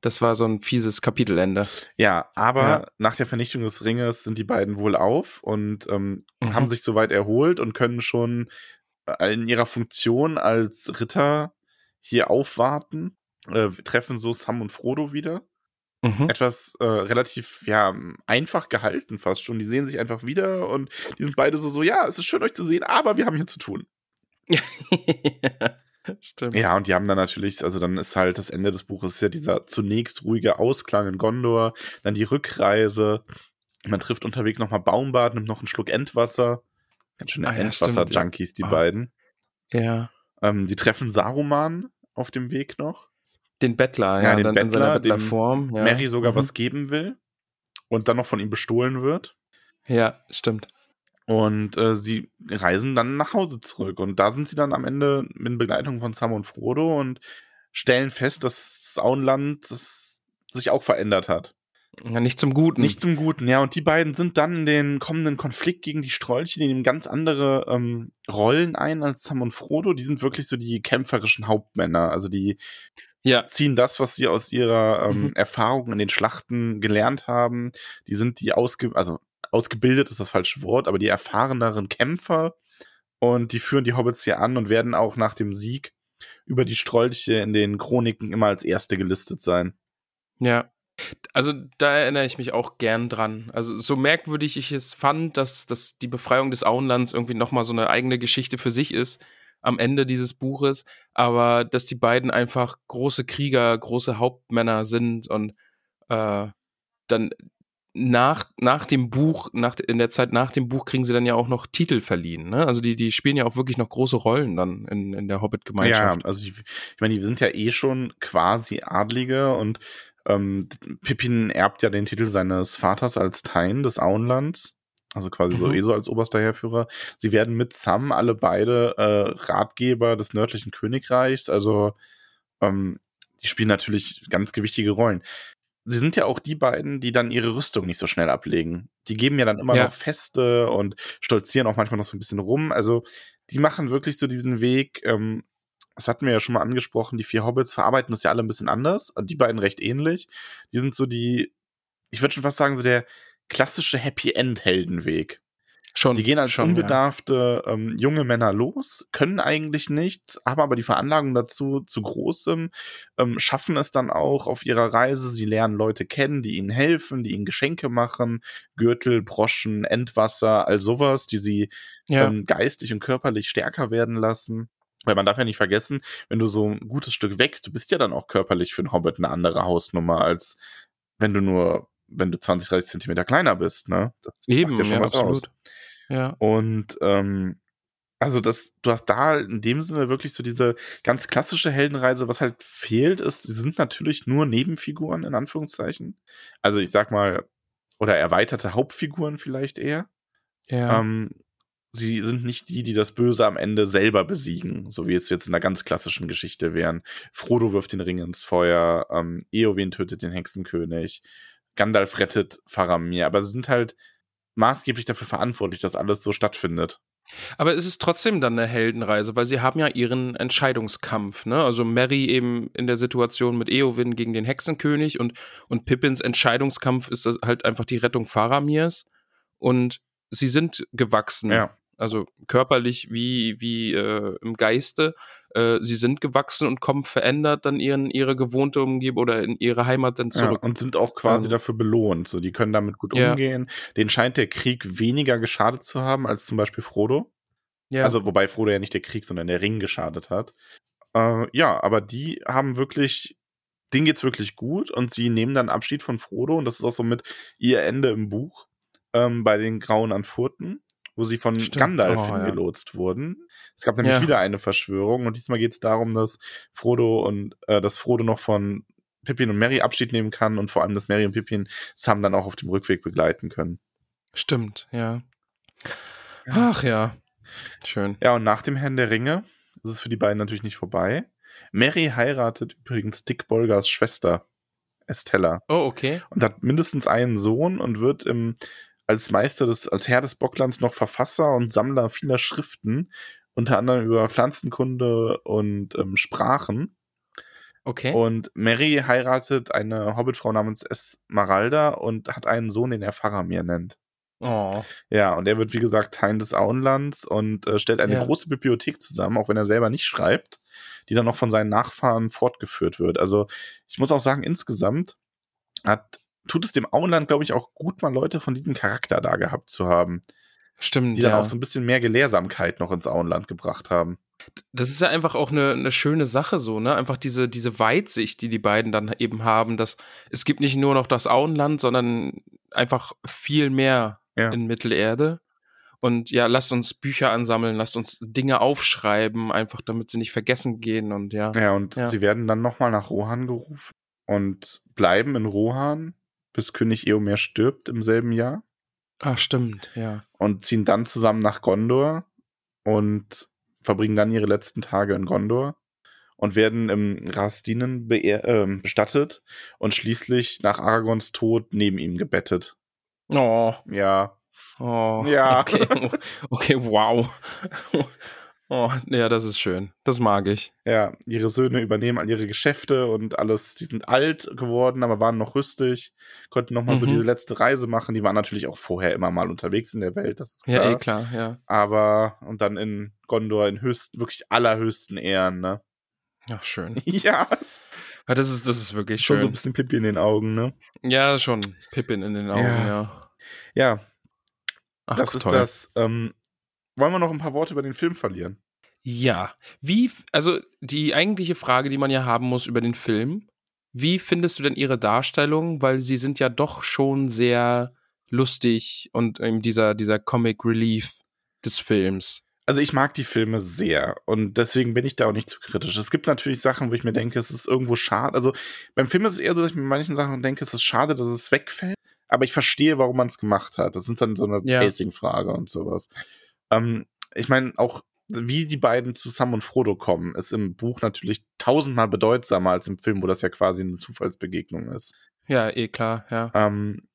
Das war so ein fieses Kapitelende. Ja, aber Ja. nach der Vernichtung des Ringes sind die beiden wohl auf und ähm, Mhm. haben sich soweit erholt und können schon äh, in ihrer Funktion als Ritter hier aufwarten. Äh, treffen so Sam und Frodo wieder. Mhm. Etwas äh, relativ, ja, einfach gehalten fast schon. Die sehen sich einfach wieder und die sind beide so, so, ja, es ist schön euch zu sehen, aber wir haben hier zu tun. Stimmt. Ja, und die haben dann natürlich, also dann ist halt das Ende des Buches ja dieser zunächst ruhige Ausklang in Gondor, dann die Rückreise. Man trifft unterwegs nochmal Baumbart, nimmt noch einen Schluck Endwasser. Ganz schöne Ah ja, Endwasser-Junkies, die Ah. beiden. Ja. Ähm, sie treffen Saruman auf dem Weg noch. Den Bettler, Ja, ja, den dann in seiner Bettler, dem Bettlerform. Ja. Mary sogar Mhm. was geben will und dann noch von ihm bestohlen wird. Ja, stimmt. Und äh, sie reisen dann nach Hause zurück. Und da sind sie dann am Ende in Begleitung von Sam und Frodo und stellen fest, dass das Auenland das sich auch verändert hat. Ja, nicht zum Guten. Nicht zum Guten, ja. Und die beiden sind dann in den kommenden Konflikt gegen die Strolche, die nehmen ganz andere ähm, Rollen ein als Sam und Frodo. Die sind wirklich so die kämpferischen Hauptmänner. Also die ja, ziehen das, was sie aus ihrer ähm, Mhm. Erfahrung in den Schlachten gelernt haben. Die sind die ausge also ausgebildet ist das falsche Wort, aber die erfahreneren Kämpfer und die führen die Hobbits hier an und werden auch nach dem Sieg über die Strolche in den Chroniken immer als erste gelistet sein. ja. Also da erinnere ich mich auch gern dran. Also so merkwürdig ich es fand, dass, dass die Befreiung des Auenlands irgendwie nochmal so eine eigene Geschichte für sich ist am Ende dieses Buches, aber dass die beiden einfach große Krieger, große Hauptmänner sind und äh, dann nach, nach dem Buch, nach, in der Zeit nach dem Buch kriegen sie dann ja auch noch Titel verliehen. Ne? Also die, die spielen ja auch wirklich noch große Rollen dann in, in der Ja, Hobbit-Gemeinschaft. also ich, ich meine, die sind ja eh schon quasi Adlige und ähm, Pippin erbt ja den Titel seines Vaters als Tain des Auenlands. Also quasi so Mhm. eh so als oberster Heerführer. Sie werden mit Sam alle beide äh, Ratgeber des nördlichen Königreichs. Also ähm, die spielen natürlich ganz gewichtige Rollen. Sie sind ja auch die beiden, die dann ihre Rüstung nicht so schnell ablegen. Die geben ja dann immer Ja. noch Feste und stolzieren auch manchmal noch so ein bisschen rum. Also die machen wirklich so diesen Weg, ähm, das hatten wir ja schon mal angesprochen, die vier Hobbits verarbeiten das ja alle ein bisschen anders. Die beiden recht ähnlich. Die sind so die, ich würde schon fast sagen, so der klassische Happy End-Heldenweg. Schon. Die gehen als schon, ja. unbedarfte ähm, junge Männer los, können eigentlich nichts, haben aber die Veranlagung dazu zu großem, ähm, schaffen es dann auch auf ihrer Reise. Sie lernen Leute kennen, die ihnen helfen, die ihnen Geschenke machen, Gürtel, Broschen, Endwasser, all sowas, die sie Ja. ähm, geistig und körperlich stärker werden lassen. Weil man darf ja nicht vergessen, wenn du so ein gutes Stück wächst, du bist ja dann auch körperlich für einen Hobbit eine andere Hausnummer, als wenn du nur, wenn du 20, 30 Zentimeter kleiner bist, ne? Das Eben, macht ja, absolut. Ja. und ähm, also das, du hast da in dem Sinne wirklich so diese ganz klassische Heldenreise. Was halt fehlt, ist, sie sind natürlich nur Nebenfiguren, in Anführungszeichen. Also ich sag mal, oder erweiterte Hauptfiguren vielleicht eher. Ja. Ähm, sie sind nicht die, die das Böse am Ende selber besiegen, so wie es jetzt in einer ganz klassischen Geschichte wären. Frodo wirft den Ring ins Feuer, ähm, Eowyn tötet den Hexenkönig, Gandalf rettet Faramir, aber sie sind halt maßgeblich dafür verantwortlich, dass alles so stattfindet. Aber es ist trotzdem dann eine Heldenreise, weil sie haben ja ihren Entscheidungskampf, ne? Also Mary eben in der Situation mit Eowyn gegen den Hexenkönig und, und Pippins Entscheidungskampf ist halt einfach die Rettung Faramirs und sie sind gewachsen. Ja. Also körperlich wie, wie äh, im Geiste. Äh, sie sind gewachsen und kommen verändert dann ihren, ihre gewohnte Umgebung oder in ihre Heimat dann Ja, zurück. und sind auch quasi Ähm, dafür belohnt. So, die können damit gut Ja. umgehen. Denen scheint der Krieg weniger geschadet zu haben als zum Beispiel Frodo. ja. Also, wobei Frodo ja nicht der Krieg, sondern der Ring geschadet hat. Äh, ja, aber die haben wirklich, denen geht's wirklich gut und sie nehmen dann Abschied von Frodo und das ist auch so mit ihr Ende im Buch ähm, bei den Grauen an Furten, wo sie von Stimmt. Gandalf Oh, ja. hingelotst wurden. Es gab nämlich Ja. wieder eine Verschwörung und diesmal geht's darum, dass Frodo und äh, dass Frodo noch von Pippin und Mary Abschied nehmen kann und vor allem, dass Mary und Pippin Sam dann auch auf dem Rückweg begleiten können. Stimmt, ja. Ach ja. Schön. Ja, und nach dem Herrn der Ringe ist es für die beiden natürlich nicht vorbei. Mary heiratet übrigens Dick Bolgers Schwester, Estella, Oh, okay. und hat mindestens einen Sohn und wird im, als Meister des, als Herr des Bocklands noch Verfasser und Sammler vieler Schriften, unter anderem über Pflanzenkunde und ähm, Sprachen. Okay. Und Mary heiratet eine Hobbitfrau namens Esmeralda und hat einen Sohn, den er Faramir nennt. Oh. Ja, und er wird, wie gesagt, Teil des Auenlands und äh, stellt eine Ja. große Bibliothek zusammen, auch wenn er selber nicht schreibt, die dann noch von seinen Nachfahren fortgeführt wird. Also, ich muss auch sagen, insgesamt hat, tut es dem Auenland, glaube ich, auch gut, mal Leute von diesem Charakter da gehabt zu haben, Stimmt. die dann ja. auch so ein bisschen mehr Gelehrsamkeit noch ins Auenland gebracht haben. das ist ja einfach auch eine, eine schöne Sache so, ne? Einfach diese, diese Weitsicht, die die beiden dann eben haben, dass es gibt nicht nur noch das Auenland, sondern einfach viel mehr Ja. in Mittelerde. Und ja, lasst uns Bücher ansammeln, lasst uns Dinge aufschreiben, einfach damit sie nicht vergessen gehen und ja. Ja, und Ja. sie werden dann nochmal nach Rohan gerufen und bleiben in Rohan, bis König Eomer stirbt im selben Jahr. Ah, stimmt, ja. und ziehen dann zusammen nach Gondor und verbringen dann ihre letzten Tage in Gondor und werden im Rastinen beehr- ähm, bestattet und schließlich nach Aragons Tod neben ihm gebettet. Oh, Ja, oh. Ja. Okay, okay wow. Oh, ja, das ist schön. Das mag ich. ja, ihre Söhne übernehmen all ihre Geschäfte und alles. Die sind alt geworden, aber waren noch rüstig, konnten nochmal so Mhm. diese letzte Reise machen. Die waren natürlich auch vorher immer mal unterwegs in der Welt, das ist klar. Ja, eh klar, ja. Aber, und dann in Gondor in höchsten, wirklich allerhöchsten Ehren, ne? Ach, schön. Ja, Ja, das ist, das ist wirklich schon so ein schön. bisschen Pipi in den Augen, ne? Ja, schon. Pippin in den Augen, Ja. ja. Ja, Ach, das ist toll. das. Ähm, wollen wir noch ein paar Worte über den Film verlieren? Ja. Wie, also die eigentliche Frage, die man ja haben muss über den Film, wie findest du denn ihre Darstellung? Weil sie sind ja doch schon sehr lustig und eben dieser, dieser Comic Relief des Films. Also ich mag die Filme sehr und deswegen bin ich da auch nicht zu kritisch. Es gibt natürlich Sachen, wo ich mir denke, es ist irgendwo schade. Also beim Film ist es eher so, dass ich mir manchen Sachen denke, es ist schade, dass es wegfällt. Aber ich verstehe, warum man es gemacht hat. Das ist dann so eine Ja. Pacing-Frage und sowas. Ähm, ich meine, auch wie die beiden zu Sam und Frodo kommen, ist im Buch natürlich tausendmal bedeutsamer als im Film, wo das ja quasi eine Zufallsbegegnung ist. Ja, eh klar, ja. Ähm,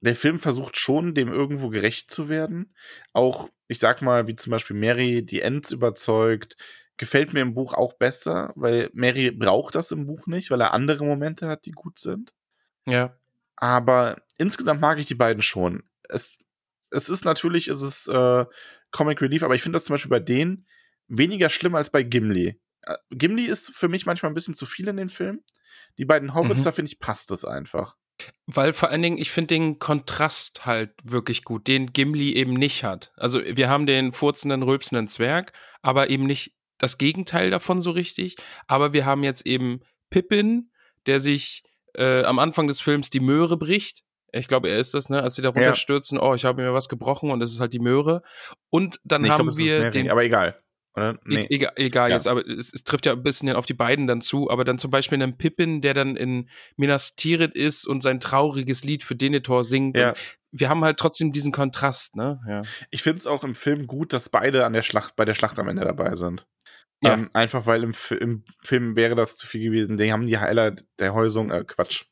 der Film versucht schon, dem irgendwo gerecht zu werden. Auch, ich sag mal, wie zum Beispiel Mary die Ents überzeugt, gefällt mir im Buch auch besser, weil Mary braucht das im Buch nicht, weil er andere Momente hat, die gut sind. Ja. Aber insgesamt mag ich die beiden schon. Es, es ist natürlich, es ist äh, Comic Relief, aber ich finde das zum Beispiel bei denen weniger schlimm als bei Gimli. Äh, Gimli ist für mich manchmal ein bisschen zu viel in den Film. Die beiden Hobbits, Mhm. da finde ich, passt es einfach. Weil vor allen Dingen, ich finde den Kontrast halt wirklich gut, den Gimli eben nicht hat. Also wir haben den furzenden, rülpsenden Zwerg, aber eben nicht das Gegenteil davon so richtig. Aber wir haben jetzt eben Pippin, der sich äh, am Anfang des Films die Möhre bricht. Ich glaube, er ist das, ne? Als sie da Ja. runterstürzen, oh, ich habe mir was gebrochen und es ist halt die Möhre. Und dann Nee, haben ist wir den. aber egal. Oder? E- Nee. Egal, egal Ja. jetzt, aber es, es trifft ja ein bisschen auf die beiden dann zu, aber dann zum Beispiel einen Pippin, der dann in Minas Tirith ist und sein trauriges Lied für Denethor singt. Ja. Wir haben halt trotzdem diesen Kontrast, ne? Ja. Ich finde es auch im Film gut, dass beide an der Schlacht, bei der Schlacht am Ende dabei sind. Ja. Ähm, einfach weil im, im Film wäre das zu viel gewesen. Die haben die Heiler der Häusung, äh, Quatsch,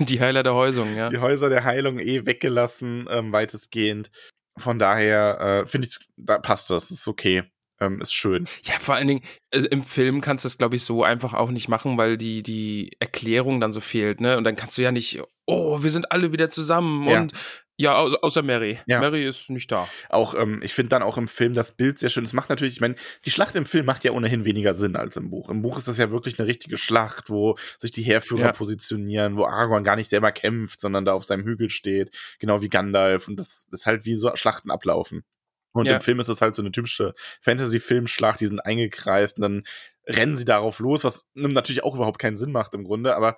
Die Heiler der Häusung, ja. die Häuser der Heilung eh weggelassen, ähm, weitestgehend. Von daher äh, finde ich, da passt das, ist okay, ähm, ist schön. Ja, vor allen Dingen, also im Film kannst du das, glaube ich, so einfach auch nicht machen, weil die, die Erklärung dann so fehlt, ne? Und dann kannst du ja nicht, oh, wir sind alle wieder zusammen Ja. und ja, au außer Mary. Ja. Mary ist nicht da. Auch, ähm, ich finde dann auch im Film das Bild sehr schön. Es macht natürlich, ich meine, die Schlacht im Film macht ja ohnehin weniger Sinn als im Buch. Im Buch ist das ja wirklich eine richtige Schlacht, wo sich die Heerführer Ja. positionieren, wo Aragorn gar nicht selber kämpft, sondern da auf seinem Hügel steht, genau wie Gandalf. Und das ist halt wie so Schlachten ablaufen. Und Ja. im Film ist es halt so eine typische Fantasy-Filmschlacht, die sind eingekreist und dann rennen sie darauf los, was natürlich auch überhaupt keinen Sinn macht im Grunde, aber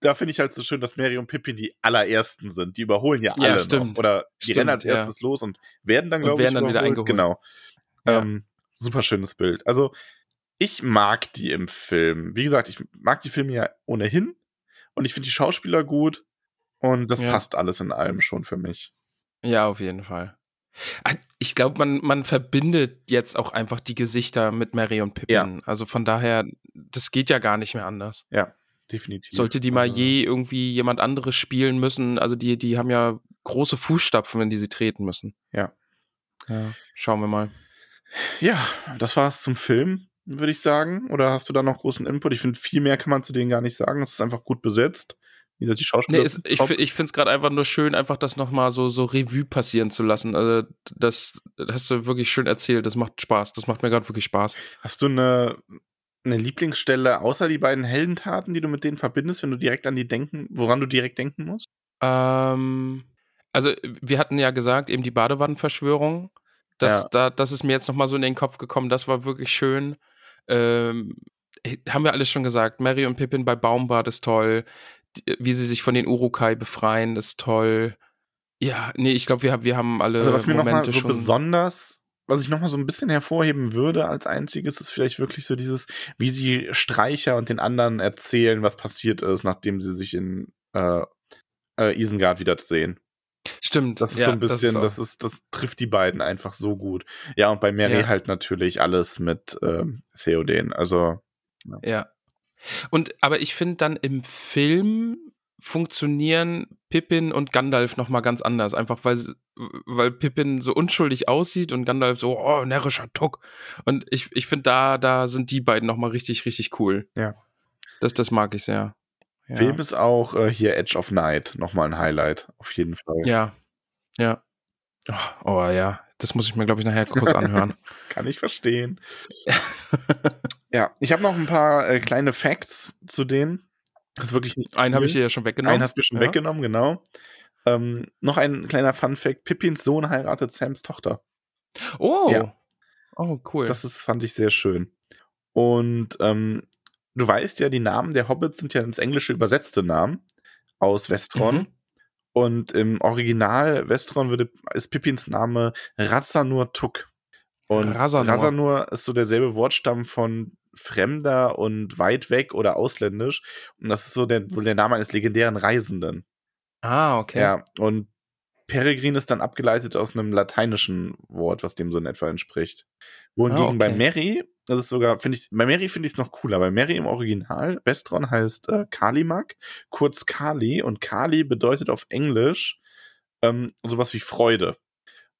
da finde ich halt so schön, dass Mary und Pippin die allerersten sind. Die überholen ja Ja, alle stimmt. noch. Oder die Stimmt, rennen als ja. erstes los und werden dann, glaube ich, werden dann wieder eingeholt. Genau. Ja. Ähm, super schönes Bild. Also, ich mag die im Film. Wie gesagt, ich mag die Filme ja ohnehin. Und ich finde die Schauspieler gut. Und das Ja. passt alles in allem schon für mich. Ja, auf jeden Fall. Ah, Ich glaube, man, man verbindet jetzt auch einfach die Gesichter mit Mary und Pippin. Also von daher, das geht ja gar nicht mehr anders. Ja, definitiv. Sollte die mal Also, je irgendwie jemand anderes spielen müssen, also die, die haben ja große Fußstapfen, wenn die sie treten müssen. Ja. Ja, schauen wir mal. Ja, das war's zum Film, würde ich sagen. Oder hast du da noch großen Input? Ich finde, viel mehr kann man zu denen gar nicht sagen. Es ist einfach gut besetzt. Wie gesagt, die Schauspieler. Nee, sind ich, ich finde es gerade einfach nur schön, einfach das nochmal so, so Revue passieren zu lassen. Also, das, das hast du wirklich schön erzählt. Das macht Spaß. Das macht mir gerade wirklich Spaß. Hast du eine, eine Lieblingsstelle außer die beiden Heldentaten, die du mit denen verbindest, wenn du direkt an die denken, woran du direkt denken musst? Ähm, also, wir hatten ja gesagt, eben die Badewannenverschwörung. Das, Ja. da, das ist mir jetzt nochmal so in den Kopf gekommen. Das war wirklich schön. Ähm, haben wir alles schon gesagt. Mary und Pippin bei Baumbad ist toll. Wie sie sich von den Urukai befreien, ist toll. Ja, nee, ich glaube, wir, haben- wir haben alle Also, was mir nochmal Momente so besonders, was ich nochmal so ein bisschen hervorheben würde als einziges, ist vielleicht wirklich so dieses, wie sie Streicher und den anderen erzählen, was passiert ist, nachdem sie sich in äh, äh, Isengard wiedersehen. Stimmt. Das ist ja, so ein bisschen, auch- das ist, das trifft die beiden einfach so gut. Ja, und bei Mary Ja. halt natürlich alles mit ähm, Theoden. Also, Ja. Und aber ich finde dann im Film funktionieren Pippin und Gandalf noch mal ganz anders, einfach weil sie- weil Pippin so unschuldig aussieht und Gandalf so oh närrischer Tuck und ich, ich finde da da sind die beiden noch mal richtig richtig cool. Ja. Das das mag ich sehr. Ja. Film ist auch äh, hier Edge of Night nochmal ein Highlight, auf jeden Fall. Ja. Ja. Oh, oh ja, das muss ich mir glaube ich nachher kurz anhören. Kann ich verstehen. ja, ich habe noch ein paar äh, kleine Facts zu denen. Das ist wirklich nicht Einen habe ich dir ja schon weggenommen. Einen hast du mir schon ja. weggenommen, genau. Ähm, noch ein kleiner Fun-Fact: Pippins Sohn heiratet Sams Tochter. Oh. Ja. Oh, cool. Das ist, fand ich sehr schön. Und ähm, du weißt ja, die Namen der Hobbits sind ja ins Englische übersetzte Namen aus Westron. Mhm. Und im Original Westron würde, ist Pippins Name Razanur Tuk. Und Razanur. Razanur ist so derselbe Wortstamm von Fremder und weit weg oder ausländisch. Und das ist so der, wohl der Name eines legendären Reisenden. Ah, okay. Ja, und Peregrin ist dann abgeleitet aus einem lateinischen Wort, was dem so in etwa entspricht. Wohingegen Ah, okay. bei Mary das ist sogar, finde ich, bei Mary finde ich es noch cooler. Bei Mary im Original, Bestron heißt äh, Kalimak, kurz Kali. Und Kali bedeutet auf Englisch ähm, sowas wie Freude.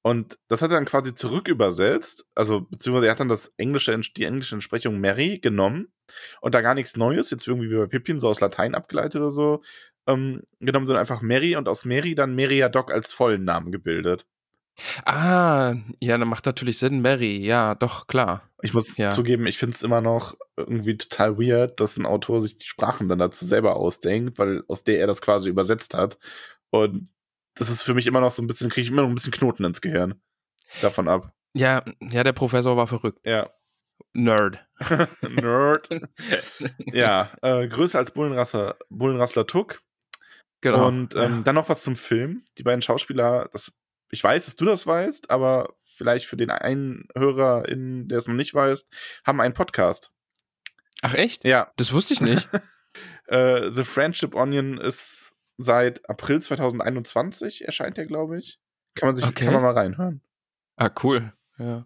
Und das hat er dann quasi zurückübersetzt, also beziehungsweise er hat dann das englische, die englische Entsprechung Mary genommen und da gar nichts Neues, jetzt irgendwie wie bei Pippin, so aus Latein abgeleitet oder so, ähm, genommen, sondern einfach Mary und aus Mary dann Meriadoc als vollen Namen gebildet. Ah, ja, dann macht natürlich Sinn, Mary, ja, doch, klar. Ich muss Ja. zugeben, ich finde es immer noch irgendwie total weird, dass ein Autor sich die Sprachen dann dazu selber ausdenkt, weil aus der er das quasi übersetzt hat. Und das ist für mich immer noch so ein bisschen, kriege ich immer noch ein bisschen Knoten ins Gehirn. Davon ab. Ja, ja, der Professor war verrückt. Ja. Nerd. Nerd. ja, äh, größer als Bullenrassler, Bullenrassler Tuck. Genau. Und ähm, ja. dann noch was zum Film. Die beiden Schauspieler, das, ich weiß, dass du das weißt, aber vielleicht für den einen Hörer, in, der es noch nicht weiß, haben einen Podcast. Ach echt? Ja, Das wusste ich nicht. äh, The Friendship Onion ist seit April 2021 erscheint der, glaube ich. Kann man sich, Okay. kann man mal reinhören. ah, cool. Ja.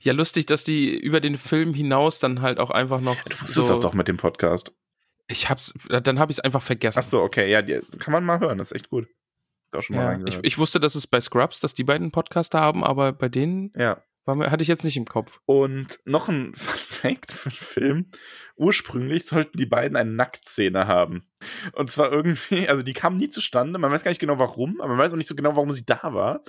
Ja, lustig, dass die über den Film hinaus dann halt auch einfach noch. Du wusstest so, das doch mit dem Podcast. Ich hab's, dann habe ich es einfach vergessen. Ach so, okay, ja, die, kann man mal hören, das ist echt gut. Hab auch schon mal Ja, ich, ich wusste, dass es bei Scrubs, dass die beiden Podcaster haben, aber bei denen ja. War hatte ich jetzt nicht im Kopf. Und noch ein Fact für den Film. Ursprünglich sollten die beiden eine Nacktszene haben. Und zwar irgendwie, also die kam nie zustande. Man weiß gar nicht genau warum, aber man weiß auch nicht so genau, warum sie da war.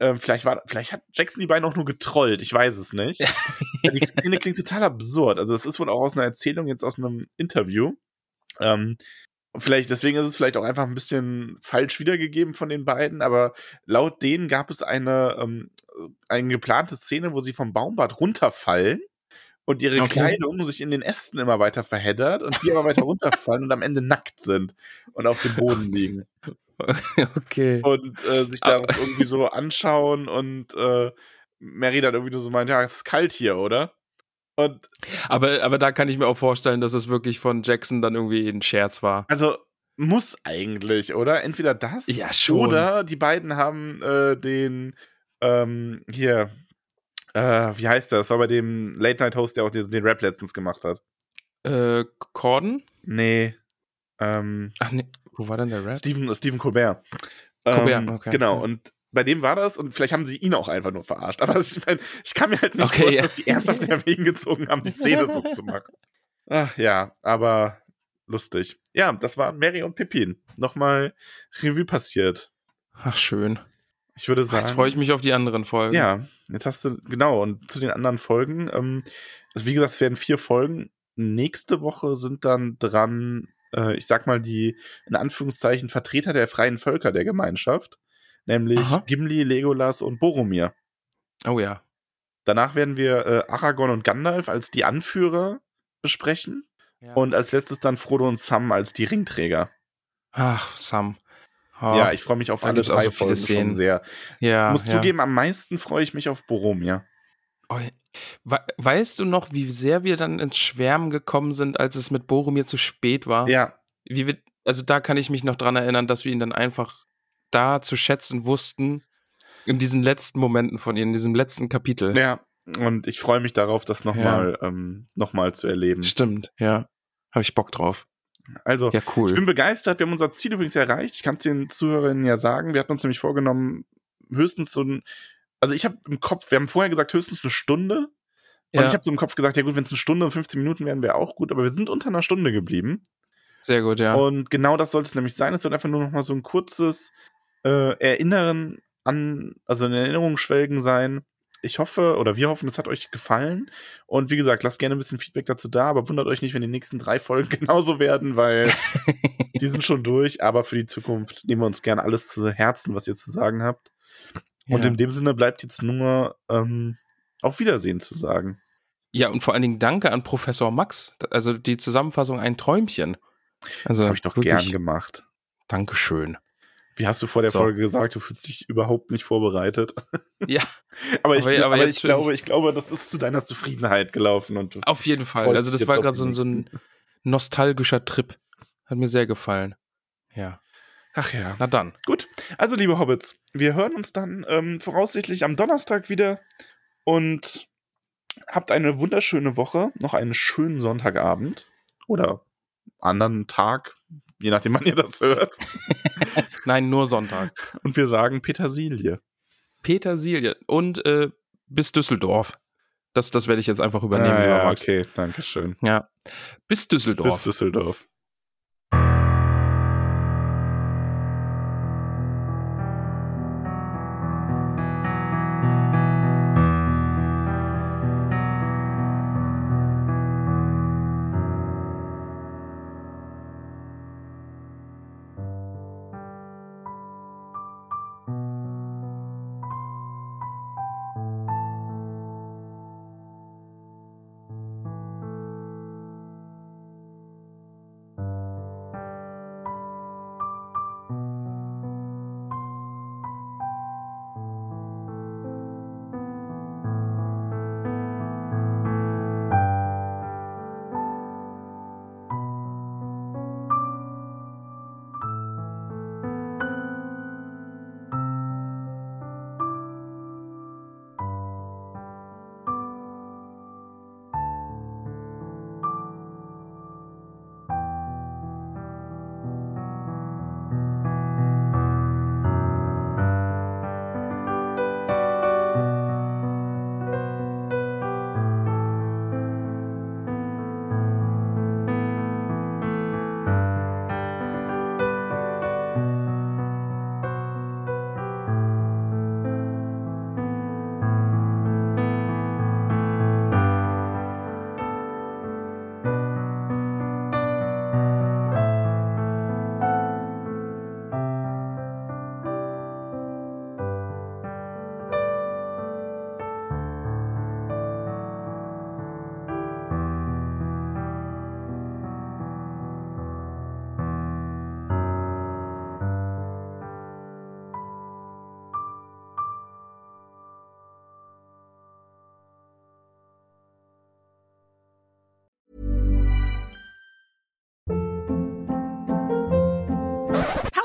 Ähm, vielleicht, war, vielleicht hat Jackson die beiden auch nur getrollt, ich weiß es nicht. die Szene klingt total absurd. Also, es ist wohl auch aus einer Erzählung, jetzt aus einem Interview. Ähm, vielleicht, deswegen ist es vielleicht auch einfach ein bisschen falsch wiedergegeben von den beiden, aber laut denen gab es eine, ähm, eine geplante Szene, wo sie vom Baumbad runterfallen und ihre Okay. Kleidung sich in den Ästen immer weiter verheddert und die immer weiter runterfallen und am Ende nackt sind und auf dem Boden liegen okay. und äh, sich Aber- da irgendwie so anschauen und äh, Mary dann irgendwie nur so meint, ja, es ist kalt hier, oder? Und Aber, aber da kann ich mir auch vorstellen, dass es wirklich von Jackson dann irgendwie ein Scherz war. Also muss eigentlich, oder? Entweder das Ja, schon. oder die beiden haben äh, den ähm, hier, äh, wie heißt der? Das war bei dem Late Night Host, der auch den, den Rap letztens gemacht hat. Äh, Corden? Nee. Ähm, Ach nee, wo war denn der Rap? Steven, Steven Colbert. Colbert, ähm, okay. Genau, Ja. und bei dem war das und vielleicht haben sie ihn auch einfach nur verarscht. Aber ich, mein, ich kann mir halt nicht Okay, vorstellen, ja. dass die ernsthaft Erwägen gezogen haben, die Szene so zu machen. Ach ja, aber lustig. Ja, das waren Mary und Pippin. Nochmal Revue passiert. Ach, schön. Ich würde sagen. Jetzt freue ich mich auf die anderen Folgen. Ja, jetzt hast du, genau, und zu den anderen Folgen. Ähm, also wie gesagt, es werden vier Folgen. Nächste Woche sind dann dran, äh, ich sag mal, die in Anführungszeichen Vertreter der freien Völker der Gemeinschaft, nämlich Aha. Gimli, Legolas und Boromir. Oh ja. Danach werden wir äh, Aragorn und Gandalf als die Anführer besprechen ja. und als letztes dann Frodo und Sam als die Ringträger. Ach, Sam. Oh, Ja, ich freue mich auf alle drei Folgen schon sehr. ja, Ich muss ja. zugeben, am meisten freue ich mich auf Boromir. Oh, we weißt du noch, wie sehr wir dann ins Schwärmen gekommen sind, als es mit Boromir zu spät war? Ja, wir, also da kann ich mich noch dran erinnern, dass wir ihn dann einfach da zu schätzen wussten, in diesen letzten Momenten von ihm, in diesem letzten Kapitel. Ja, und ich freue mich darauf, das nochmal ähm, noch mal zu erleben. Stimmt, ja. Habe ich Bock drauf. Also, Ja, ich cool. bin begeistert. Wir haben unser Ziel übrigens erreicht. Ich kann es den Zuhörerinnen ja sagen. Wir hatten uns nämlich vorgenommen, höchstens so ein. Also, ich habe im Kopf, wir haben vorher gesagt, höchstens eine Stunde. Und Ja, ich habe so im Kopf gesagt, ja gut, wenn es eine Stunde und 15 Minuten wären, wäre auch gut. Aber wir sind unter einer Stunde geblieben. sehr gut, ja. Und genau das sollte es nämlich sein. Es soll einfach nur noch mal so ein kurzes äh, Erinnern an, also ein Erinnerungsschwelgen sein. Ich hoffe, oder wir hoffen, es hat euch gefallen. Und wie gesagt, lasst gerne ein bisschen Feedback dazu da, aber wundert euch nicht, wenn die nächsten drei Folgen genauso werden, weil die sind schon durch. Aber für die Zukunft nehmen wir uns gerne alles zu Herzen, was ihr zu sagen habt. Und ja. in dem Sinne bleibt jetzt nur ähm, auf Wiedersehen zu sagen. ja, und vor allen Dingen danke an Professor Max. Also die Zusammenfassung ein Träumchen. Also Das habe ich doch wirklich, gern gemacht. Dankeschön. Wie hast du vor der So. Folge gesagt, du fühlst dich überhaupt nicht vorbereitet? Ja, Aber ich, Aber- aber ich glaube, ich glaube, das ist zu deiner Zufriedenheit gelaufen und auf jeden Fall. Also das war gerade so, so ein nostalgischer Trip. Hat mir sehr gefallen. Ja, Ach ja. na dann. Gut. Also, liebe Hobbits, wir hören uns dann ähm, voraussichtlich am Donnerstag wieder. Und habt eine wunderschöne Woche, noch einen schönen Sonntagabend oder anderen Tag, je nachdem, wann ihr das hört. Nein, nur Sonntag. Und wir sagen Petersilie. Petersilie und äh, bis Düsseldorf. Das, das werde ich jetzt einfach übernehmen. Ah, ja, okay, danke schön. Ja. Bis Düsseldorf. Bis Düsseldorf.